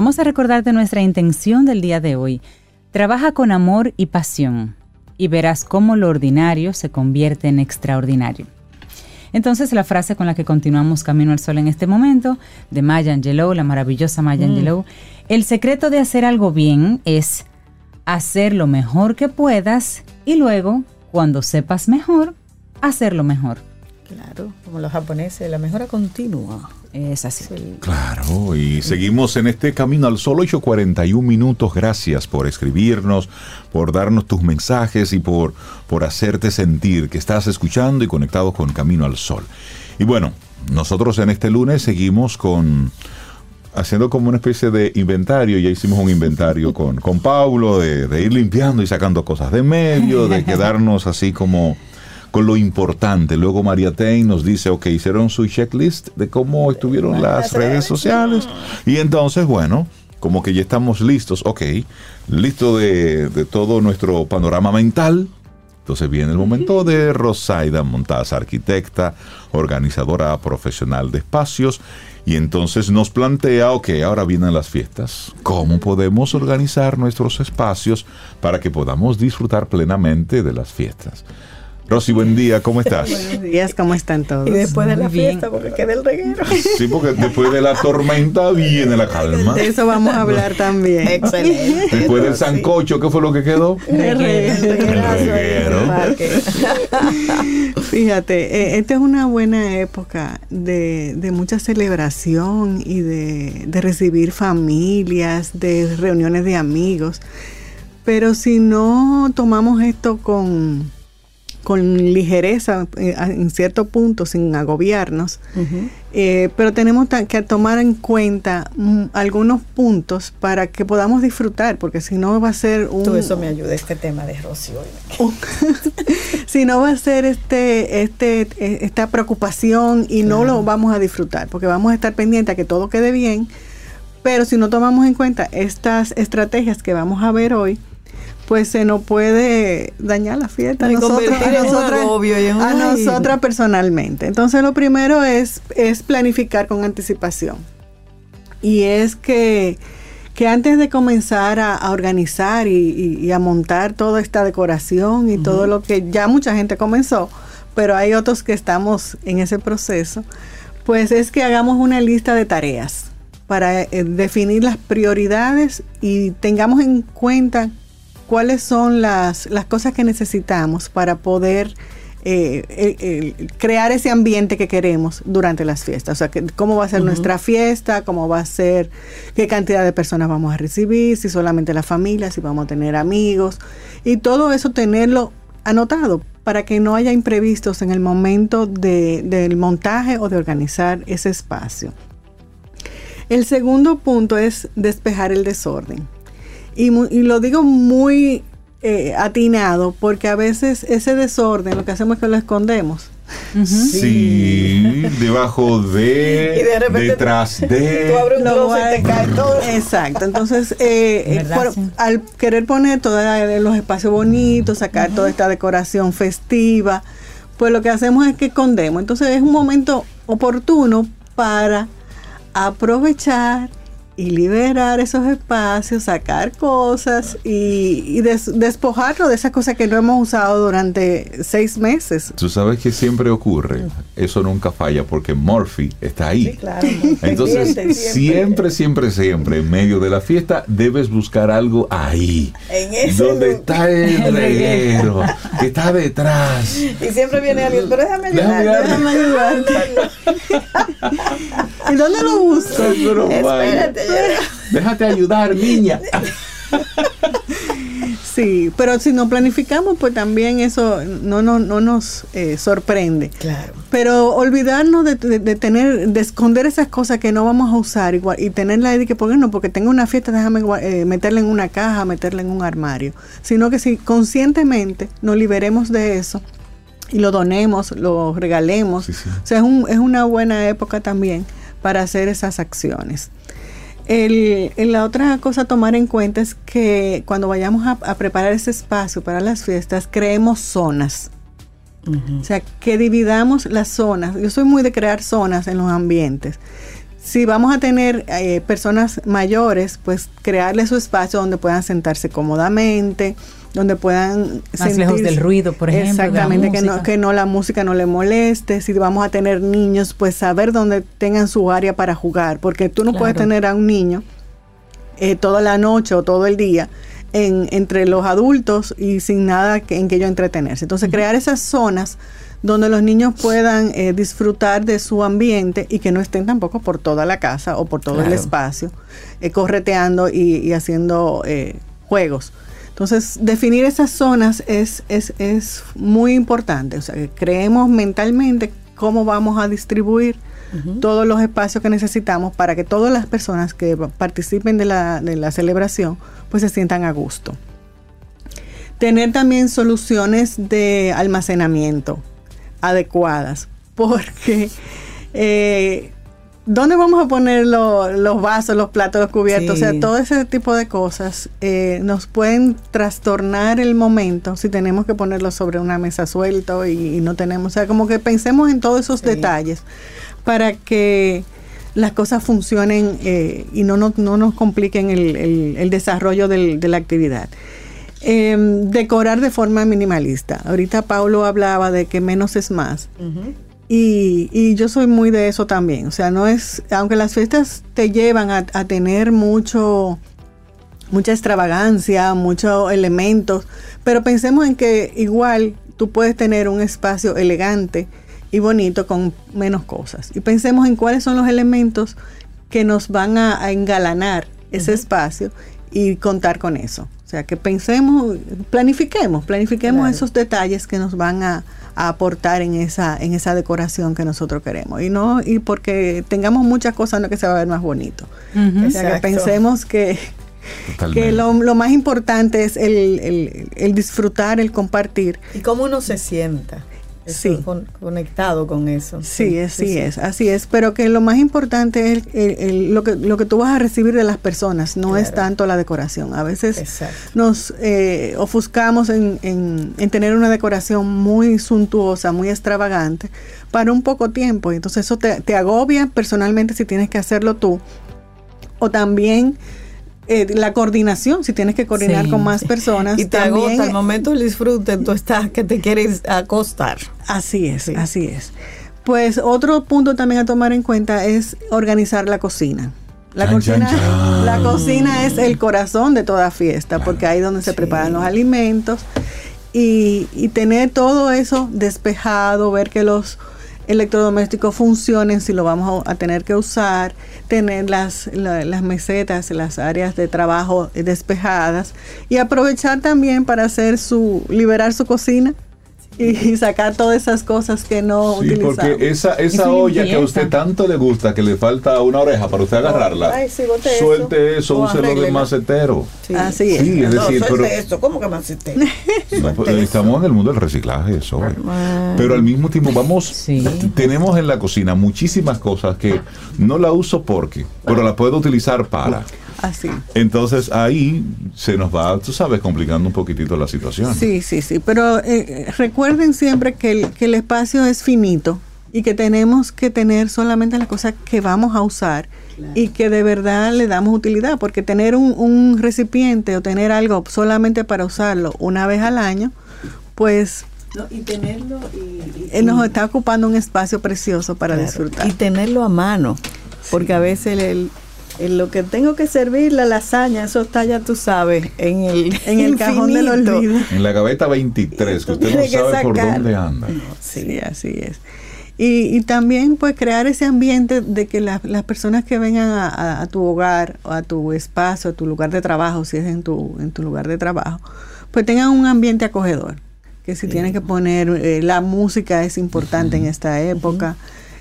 Vamos a recordarte nuestra intención del día de hoy. Trabaja con amor y pasión y verás cómo lo ordinario se convierte en extraordinario. Entonces la frase con la que continuamos Camino al Sol en este momento, de Maya Angelou, la maravillosa Maya Angelou, el secreto de hacer algo bien es hacer lo mejor que puedas y luego, cuando sepas mejor, hacerlo mejor. Claro, como los japoneses, la mejora continua. Es así. Claro, y seguimos en este camino al sol 8.41 minutos. Gracias por escribirnos, por darnos tus mensajes y por, por hacerte sentir que estás escuchando y conectado con Camino al Sol. Y bueno, nosotros en este lunes seguimos con haciendo como una especie de inventario. Ya hicimos un inventario con, con Paulo de, de ir limpiando y sacando cosas de medio, de quedarnos así como con lo importante. Luego María Ten nos dice, ok, hicieron su checklist de cómo estuvieron las redes sociales. Y entonces, bueno, como que ya estamos listos, ok, listo de, de todo nuestro panorama mental. Entonces viene el momento de Rosaida Montaz, arquitecta, organizadora profesional de espacios, y entonces nos plantea, ok, ahora vienen las fiestas, ¿cómo podemos organizar nuestros espacios para que podamos disfrutar plenamente de las fiestas? Rosy, buen día, ¿cómo estás? Buenos días, ¿cómo están todos? Y después de la Muy bien. fiesta, porque queda el reguero. Sí, porque después de la tormenta viene la calma. De eso vamos a hablar también. Excelente. Después del sancocho, ¿qué fue lo que quedó? El reguero. Fíjate, eh, esta es una buena época de, de mucha celebración y de, de recibir familias, de reuniones de amigos. Pero si no tomamos esto con, con ligereza, eh, en cierto punto, sin agobiarnos, eh, pero tenemos que tomar en cuenta mm, algunos puntos para que podamos disfrutar, porque si no va a ser un, Todo eso me ayuda este tema de hoy. si no va a ser este, este, eh, esta preocupación y no lo vamos a disfrutar, porque vamos a estar pendientes a que todo quede bien, pero si no tomamos en cuenta estas estrategias que vamos a ver hoy, pues se nos puede dañar la fiesta a nosotros, un nosotras, a nosotras personalmente. Entonces lo primero es, es planificar con anticipación. Y es que, que antes de comenzar a, a organizar y, y- y a montar toda esta decoración y todo lo que ya mucha gente comenzó, pero hay otros que estamos en ese proceso, pues es que hagamos una lista de tareas para eh, definir las prioridades y tengamos en cuenta cuáles son las, las cosas que necesitamos para poder eh, eh, eh, crear ese ambiente que queremos durante las fiestas. O sea, que, cómo va a ser nuestra fiesta, cómo va a ser, qué cantidad de personas vamos a recibir, si solamente la familia, si vamos a tener amigos. Y todo eso tenerlo anotado para que no haya imprevistos en el momento de- del montaje o de organizar ese espacio. El segundo punto es despejar el desorden. Y, mu- y lo digo muy eh, atinado porque a veces ese desorden lo que hacemos es que lo escondemos. Sí, debajo de, Y de repente detrás Tú de. abres un y te cae todo. Exacto, entonces eh, eh, ¿Verdad? por- Sí. al querer poner todos los espacios bonitos, sacar toda esta decoración festiva, pues lo que hacemos es que escondemos. Entonces es un momento oportuno para aprovechar y liberar esos espacios, sacar cosas y, y des- despojarlo de esas cosas que no hemos usado durante seis meses. Tú sabes que siempre ocurre. Eso nunca falla porque Murphy está ahí. Sí, claro. Entonces, siempre, siempre, siempre, en medio de la fiesta, debes buscar algo ahí. En ese donde lugar. está el reguero, que está detrás. Y siempre viene alguien, pero déjame ayudar, déjame ayudar. ¿Y dónde lo busco? Espérate. Déjate ayudar, niña. Sí, pero si no planificamos, pues también eso no, no, no nos eh, sorprende. Claro. Pero olvidarnos de, de- de tener, de esconder esas cosas que no vamos a usar igual, y tenerla ahí de que, porque no, porque tengo una fiesta, déjame eh, meterla en una caja, meterla en un armario. Sino que si conscientemente nos liberemos de eso y lo donemos, lo regalemos, Sí, sí. o sea, es, un- es una buena época también para hacer esas acciones. El, la otra cosa a tomar en cuenta es que cuando vayamos a, a preparar ese espacio para las fiestas, creemos zonas. O sea, que dividamos las zonas. Yo soy muy de crear zonas en los ambientes. Si vamos a tener eh, personas mayores, pues crearles su espacio donde puedan sentarse cómodamente, donde puedan Más lejos del ruido, por ejemplo, Exactamente, que no, que no la música no le moleste. Si vamos a tener niños, pues saber dónde tengan su área para jugar, porque tú no puedes tener a un niño eh, toda la noche o todo el día en, entre los adultos y sin nada que, en que ellos entretenerse. Entonces, crear esas zonas donde los niños puedan eh, disfrutar de su ambiente y que no estén tampoco por toda la casa o por todo el espacio, eh, correteando y, y haciendo eh, juegos. Entonces, definir esas zonas es, es, es muy importante. O sea, que creemos mentalmente cómo vamos a distribuir todos los espacios que necesitamos para que todas las personas que participen de la, de la celebración pues se sientan a gusto. Tener también soluciones de almacenamiento adecuadas, porque eh, ¿dónde vamos a poner lo- los vasos, los platos, los cubiertos? Sí. O sea, todo ese tipo de cosas eh, nos pueden trastornar el momento si tenemos que ponerlo sobre una mesa suelto y, y no tenemos, o sea, como que pensemos en todos esos Sí. detalles para que las cosas funcionen eh, y no, nos- no nos compliquen el, el- el desarrollo del- de la actividad. Eh, decorar de forma minimalista. Ahorita Paulo hablaba de que menos es más. Y, y yo soy muy de eso también. O sea, no es, aunque las fiestas te llevan a, a tener mucho, mucha extravagancia, muchos elementos, pero pensemos en que igual tú puedes tener un espacio elegante y bonito con menos cosas. Y pensemos en cuáles son los elementos que nos van a, a engalanar ese espacio y contar con eso. O sea, que pensemos, planifiquemos, planifiquemos Claro. esos detalles que nos van a, a aportar en esa, en esa decoración que nosotros queremos. Y no, y porque tengamos muchas cosas, no que se va a ver más bonito. O sea, que pensemos que, Totalmente. que lo, lo más importante es el, el- el disfrutar, el compartir. Y cómo uno se sienta. Sí. con- conectado con eso. Sí, así es, así es. Pero que lo más importante es el- el- lo, que, lo que tú vas a recibir de las personas, no es tanto la decoración. A veces Exacto. nos eh, ofuscamos en, en- en tener una decoración muy suntuosa, muy extravagante, para un poco tiempo. Entonces eso te, te agobia personalmente si tienes que hacerlo tú. O también eh, la coordinación, si tienes que coordinar Sí, con más sí. personas. Y te también, agota el momento del disfrute, tú estás que te quieres acostar. Así es, Sí. así es. Pues otro punto también a tomar en cuenta es organizar la cocina. La Chan, cocina, chan, chan. la cocina es el corazón de toda fiesta, porque ahí es donde se Sí. preparan los alimentos y, y tener todo eso despejado, ver que los electrodomésticos funcionen si lo vamos a, tener que usar, tener las, la- las mesetas, las áreas de trabajo despejadas y aprovechar también para hacer su, liberar su cocina y, sacar todas esas cosas que no Sí, utilizamos. porque esa, esa Eso olla que a usted tanto le gusta, que le falta una oreja para usted agarrarla, Ay, sí, suelte eso, úselo de macetero. Sí. Así es. Sí, es No, decir, pero ¿cómo que más no, pues, estamos en el mundo del reciclaje, eso. eh. Pero al mismo tiempo vamos, Sí. tenemos en la cocina muchísimas cosas que no la uso porque, pero la puedo utilizar para. Así. Entonces ahí se nos va, tú sabes, complicando un poquitito la situación. Sí, sí, sí. Pero eh, recuerden siempre que el, que el espacio es finito y que tenemos que tener solamente las cosas que vamos a usar y que de verdad le damos utilidad, porque tener un, un recipiente o tener algo solamente para usarlo una vez al año, pues y tenerlo y, eh, nos está ocupando un espacio precioso para Claro, disfrutar. Y tenerlo a mano, porque a veces el, el- el- lo que tengo que servir, la lasaña, eso está ya tú sabes, en el, en el cajón del olvido. En la gaveta 23, que usted no sabe por dónde anda. Sí, así es. Y, y también pues crear ese ambiente de que la- las personas que vengan a, a- a tu hogar o a tu espacio, a tu lugar de trabajo, si es en tu, en tu lugar de trabajo, pues tengan un ambiente acogedor. Que si tienen que poner, eh, la música es importante en esta época,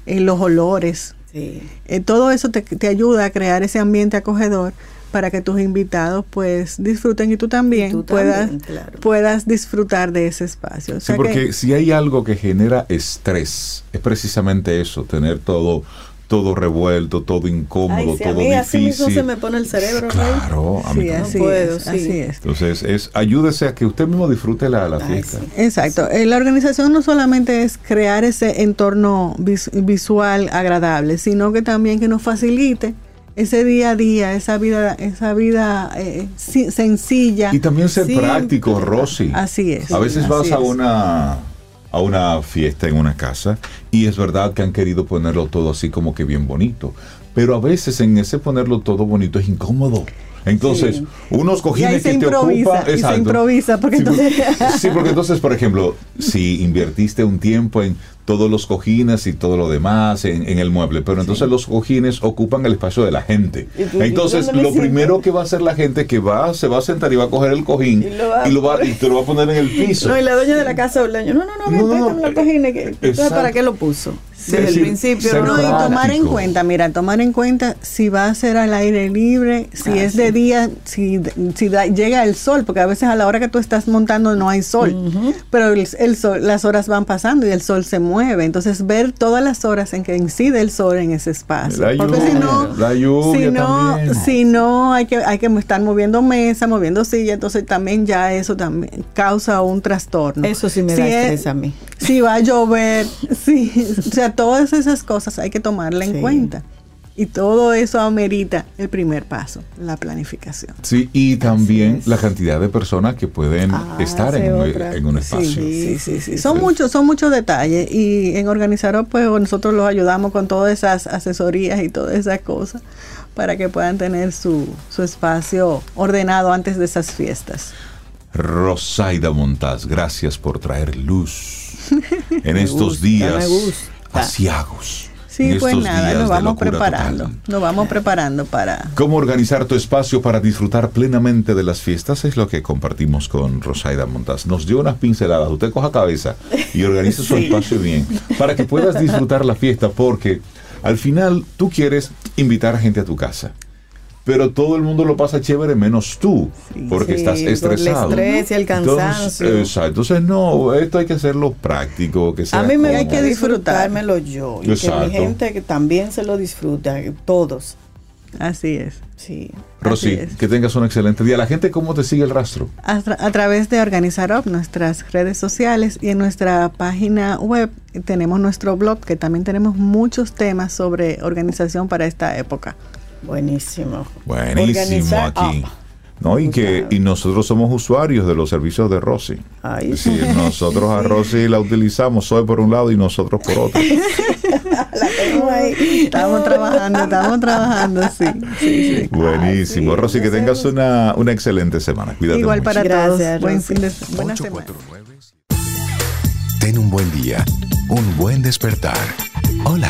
eh, los olores, Sí. eh, todo eso te, te ayuda a crear ese ambiente acogedor para que tus invitados pues disfruten y tú también, Y tú puedas, también, claro. puedas disfrutar de ese espacio. O Sí, que- porque si hay algo que genera estrés, es precisamente eso, tener todo, todo revuelto, todo incómodo, Ay, si a todo mí así mismo difícil. se me pone el cerebro. Claro, a mí Sí, también. así, puedo, es, sí. así es. Entonces, es, ayúdese a que usted mismo disfrute la, la Ay, fiesta. sí. Exacto. Eh, La organización no solamente es crear ese entorno vis- visual agradable, sino que también que nos facilite ese día a día, esa vida, esa vida eh, si- sencilla. Y también ser práctico, Rosy. Así es. A veces vas a una a una fiesta en una casa y es verdad que han querido ponerlo todo así como que bien bonito, pero a veces en ese ponerlo todo bonito es incómodo. Entonces, Sí. unos cojines que te improvisa, ocupan, y se improvisa, porque sí, entonces- sí, porque entonces, por ejemplo, si invertiste un tiempo en todos los cojines y todo lo demás en, en el mueble, pero entonces los cojines ocupan el espacio de la gente. ¿Y tú- y Entonces, lo siento? primero que va a hacer la gente que va, se va a sentar y va a coger el cojín Y lo va- y, lo va, y te lo va a poner en el piso. No, y la dueña de la casa o el dueño, no, no, no, No, no, no, no, la cojine, que, entonces. ¿para qué lo puso? Sí, el decir, principio, no, y tomar en cuenta, mira, tomar en cuenta si va a ser al aire libre, si Ah, es sí. de día, si, si da- llega el sol, porque a veces a la hora que tú estás montando no hay sol, pero el, el sol, las horas van pasando y el sol se mueve, entonces ver todas las horas en que incide el sol en ese espacio, La porque si lluvia, no, la lluvia si no, también. si no hay que hay que estar moviendo mesa, moviendo silla, entonces también ya eso también causa un trastorno. Eso sí me Si da es- estrés a mí. si va a llover, sí, o sea, todas esas cosas hay que tomarla en cuenta. Y todo eso amerita el primer paso, la planificación. Sí, y también la cantidad de personas que pueden Ah, estar en, un- en un espacio. Sí, sí, sí. Son muchos, son muchos detalles. Y en Organizar pues nosotros los ayudamos con todas esas asesorías y todas esas cosas para que puedan tener su, su espacio ordenado antes de esas fiestas. Rosaida Montaz, gracias por traer luz en Me estos gusta, días me gusta. Asiagos. Sí, pues estos nada, días nos vamos preparando. total. Nos vamos preparando para ¿Cómo organizar tu espacio para disfrutar plenamente de las fiestas? Es lo que compartimos con Rosaida Montaz. Nos dio unas pinceladas. Usted coja cabeza y organice su espacio bien para que puedas disfrutar la fiesta porque al final tú quieres invitar a gente a tu casa. Pero todo el mundo lo pasa chévere menos tú, porque Sí, estás por el estresado. estrés y el cansancio. Entonces, exacto. Entonces, no, esto hay que hacerlo práctico, que sea A mí me cómodo. hay que disfrutármelo yo y que Exacto. mi gente que también se lo disfruta, todos. Así es. Sí. Rosy, es. que tengas un excelente día. La gente, ¿cómo te sigue el rastro? A, tra- a través de Organizar Up, nuestras redes sociales y en nuestra página web tenemos nuestro blog que también tenemos muchos temas sobre organización para esta época. Buenísimo. Buenísimo Organizar aquí. up. ¿No? Y que y nosotros somos usuarios de los servicios de Rosy. Ay, Sí, nosotros a Rosy la utilizamos Soy por un lado y nosotros por otro. la tengo ahí. Estamos trabajando, estamos trabajando, sí. sí, sí. Buenísimo. Ay, sí, Rosy, que tengas una, una excelente semana. Cuídate Igual mucho. para Gracias, todos. Buen fin de semana. 849. Ten un buen día, un buen despertar. Hola.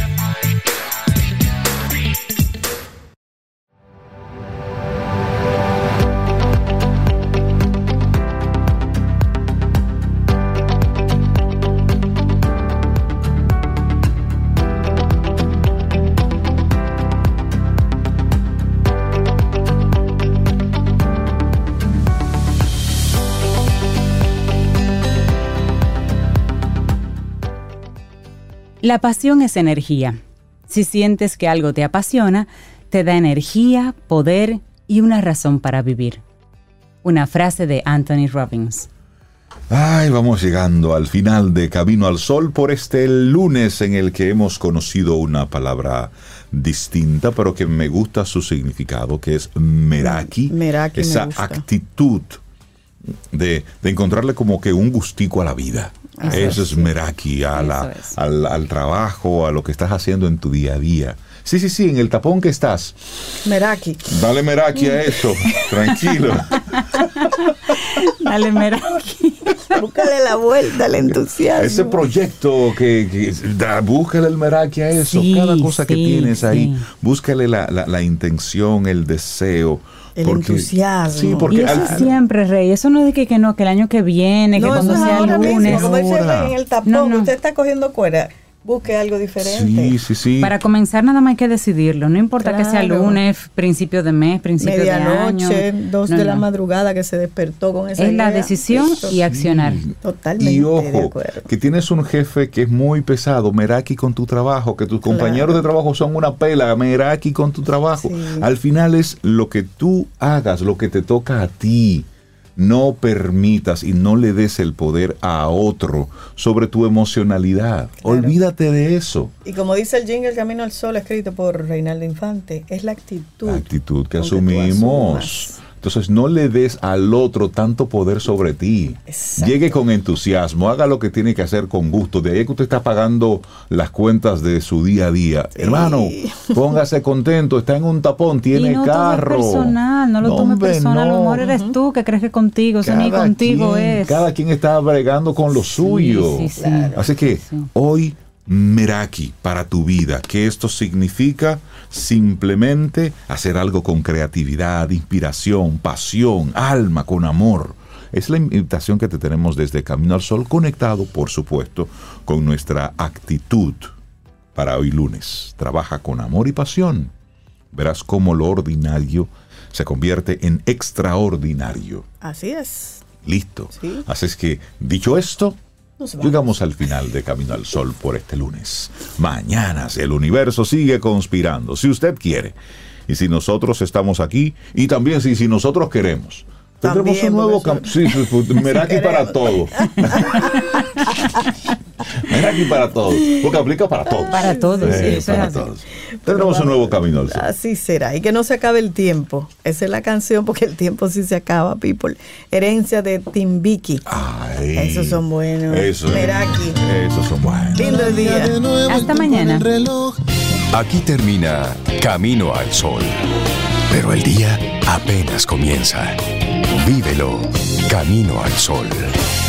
La pasión es energía. Si sientes que algo te apasiona, te da energía, poder y una razón para vivir. Una frase de Anthony Robbins. Ay, vamos llegando al final de Camino al Sol por este lunes en el que hemos conocido una palabra distinta, pero que me gusta su significado, que es Meraki. Meraki me Esa gusta. actitud de, de encontrarle como que un gustico a la vida. Eso Eso es, es Meraki, a la- es. al, al trabajo, a lo que estás haciendo en tu día a día. Sí, sí, sí, en el tapón que estás. Meraki. Dale Meraki a eso, tranquilo. Dale, Meraki. Búscale la vuelta, el entusiasmo. Ese proyecto que, que- da- búscale el meraki a eso, Sí, cada cosa que tienes ahí, sí. búscale la, la- la intención, el deseo. El entusiasmo. Sí, Y porque eso al- siempre, Rey. Eso no es de que, que no, que el año que viene, que no, cuando eso sea ahora lunes. mismo, como dice ahora. en el tapón, No, no. usted está cogiendo cuerda, busque algo diferente. sí, sí, sí. Para comenzar nada más hay que decidirlo. No importa que sea lunes, principio de mes, principio de año. Medianoche, dos No, de la madrugada que se despertó con esa Es la decisión y accionar. Totalmente Y de ojo, acuerdo. que tienes un jefe que es muy pesado, Meraki con tu trabajo, que tus Claro. compañeros de trabajo son una pela, Meraki con tu trabajo. Sí. Al final es lo que tú hagas, lo que te toca a ti. No permitas y no le des el poder a otro sobre tu emocionalidad. Olvídate de eso. Y como dice el jingle Camino al Sol, escrito por Reinaldo Infante, es la actitud. La actitud que asumimos. Entonces no le des al otro tanto poder sobre ti. Exacto. Llegue con entusiasmo, haga lo que tiene que hacer con gusto. De ahí que usted está pagando las cuentas de su día a día. Hermano, póngase contento, está en un tapón, tiene y no carro. Tome personal, no lo tome hombre, personal. A lo no. mejor eres tú que crees que contigo, ni contigo quien- es. Cada quien está bregando con lo suyo. sí, sí. Así que Sí. hoy, Meraki para tu vida, que esto significa simplemente hacer algo con creatividad, inspiración, pasión, alma, con amor. Es la invitación que te tenemos desde Camino al Sol, conectado, por supuesto, con nuestra actitud para hoy lunes. Trabaja con amor y pasión. Verás cómo lo ordinario se convierte en extraordinario. Así es. Listo. Sí. Así es que, dicho esto. Llegamos al final de Camino al Sol por este lunes. Mañana, si el universo sigue conspirando, si usted quiere, y si nosotros estamos aquí, y también si, si nosotros queremos, Tendremos También, un nuevo camino. Sí, sí, pues, Meraki Si para queremos. todo. Meraki para todo. Porque aplica para todos. Para todos, Sí, sí, eso es para así. todos. Tendremos un nuevo camino. Así será. Y que no se acabe el tiempo. Esa es la canción porque el tiempo sí se acaba, people. Herencia de Timbiki. Ay, Esos son buenos. Eso. Meraki. Esos son buenos. Lindo día. Hasta mañana. Aquí termina Camino al Sol. Pero el día apenas comienza. Vívelo Camino al Sol.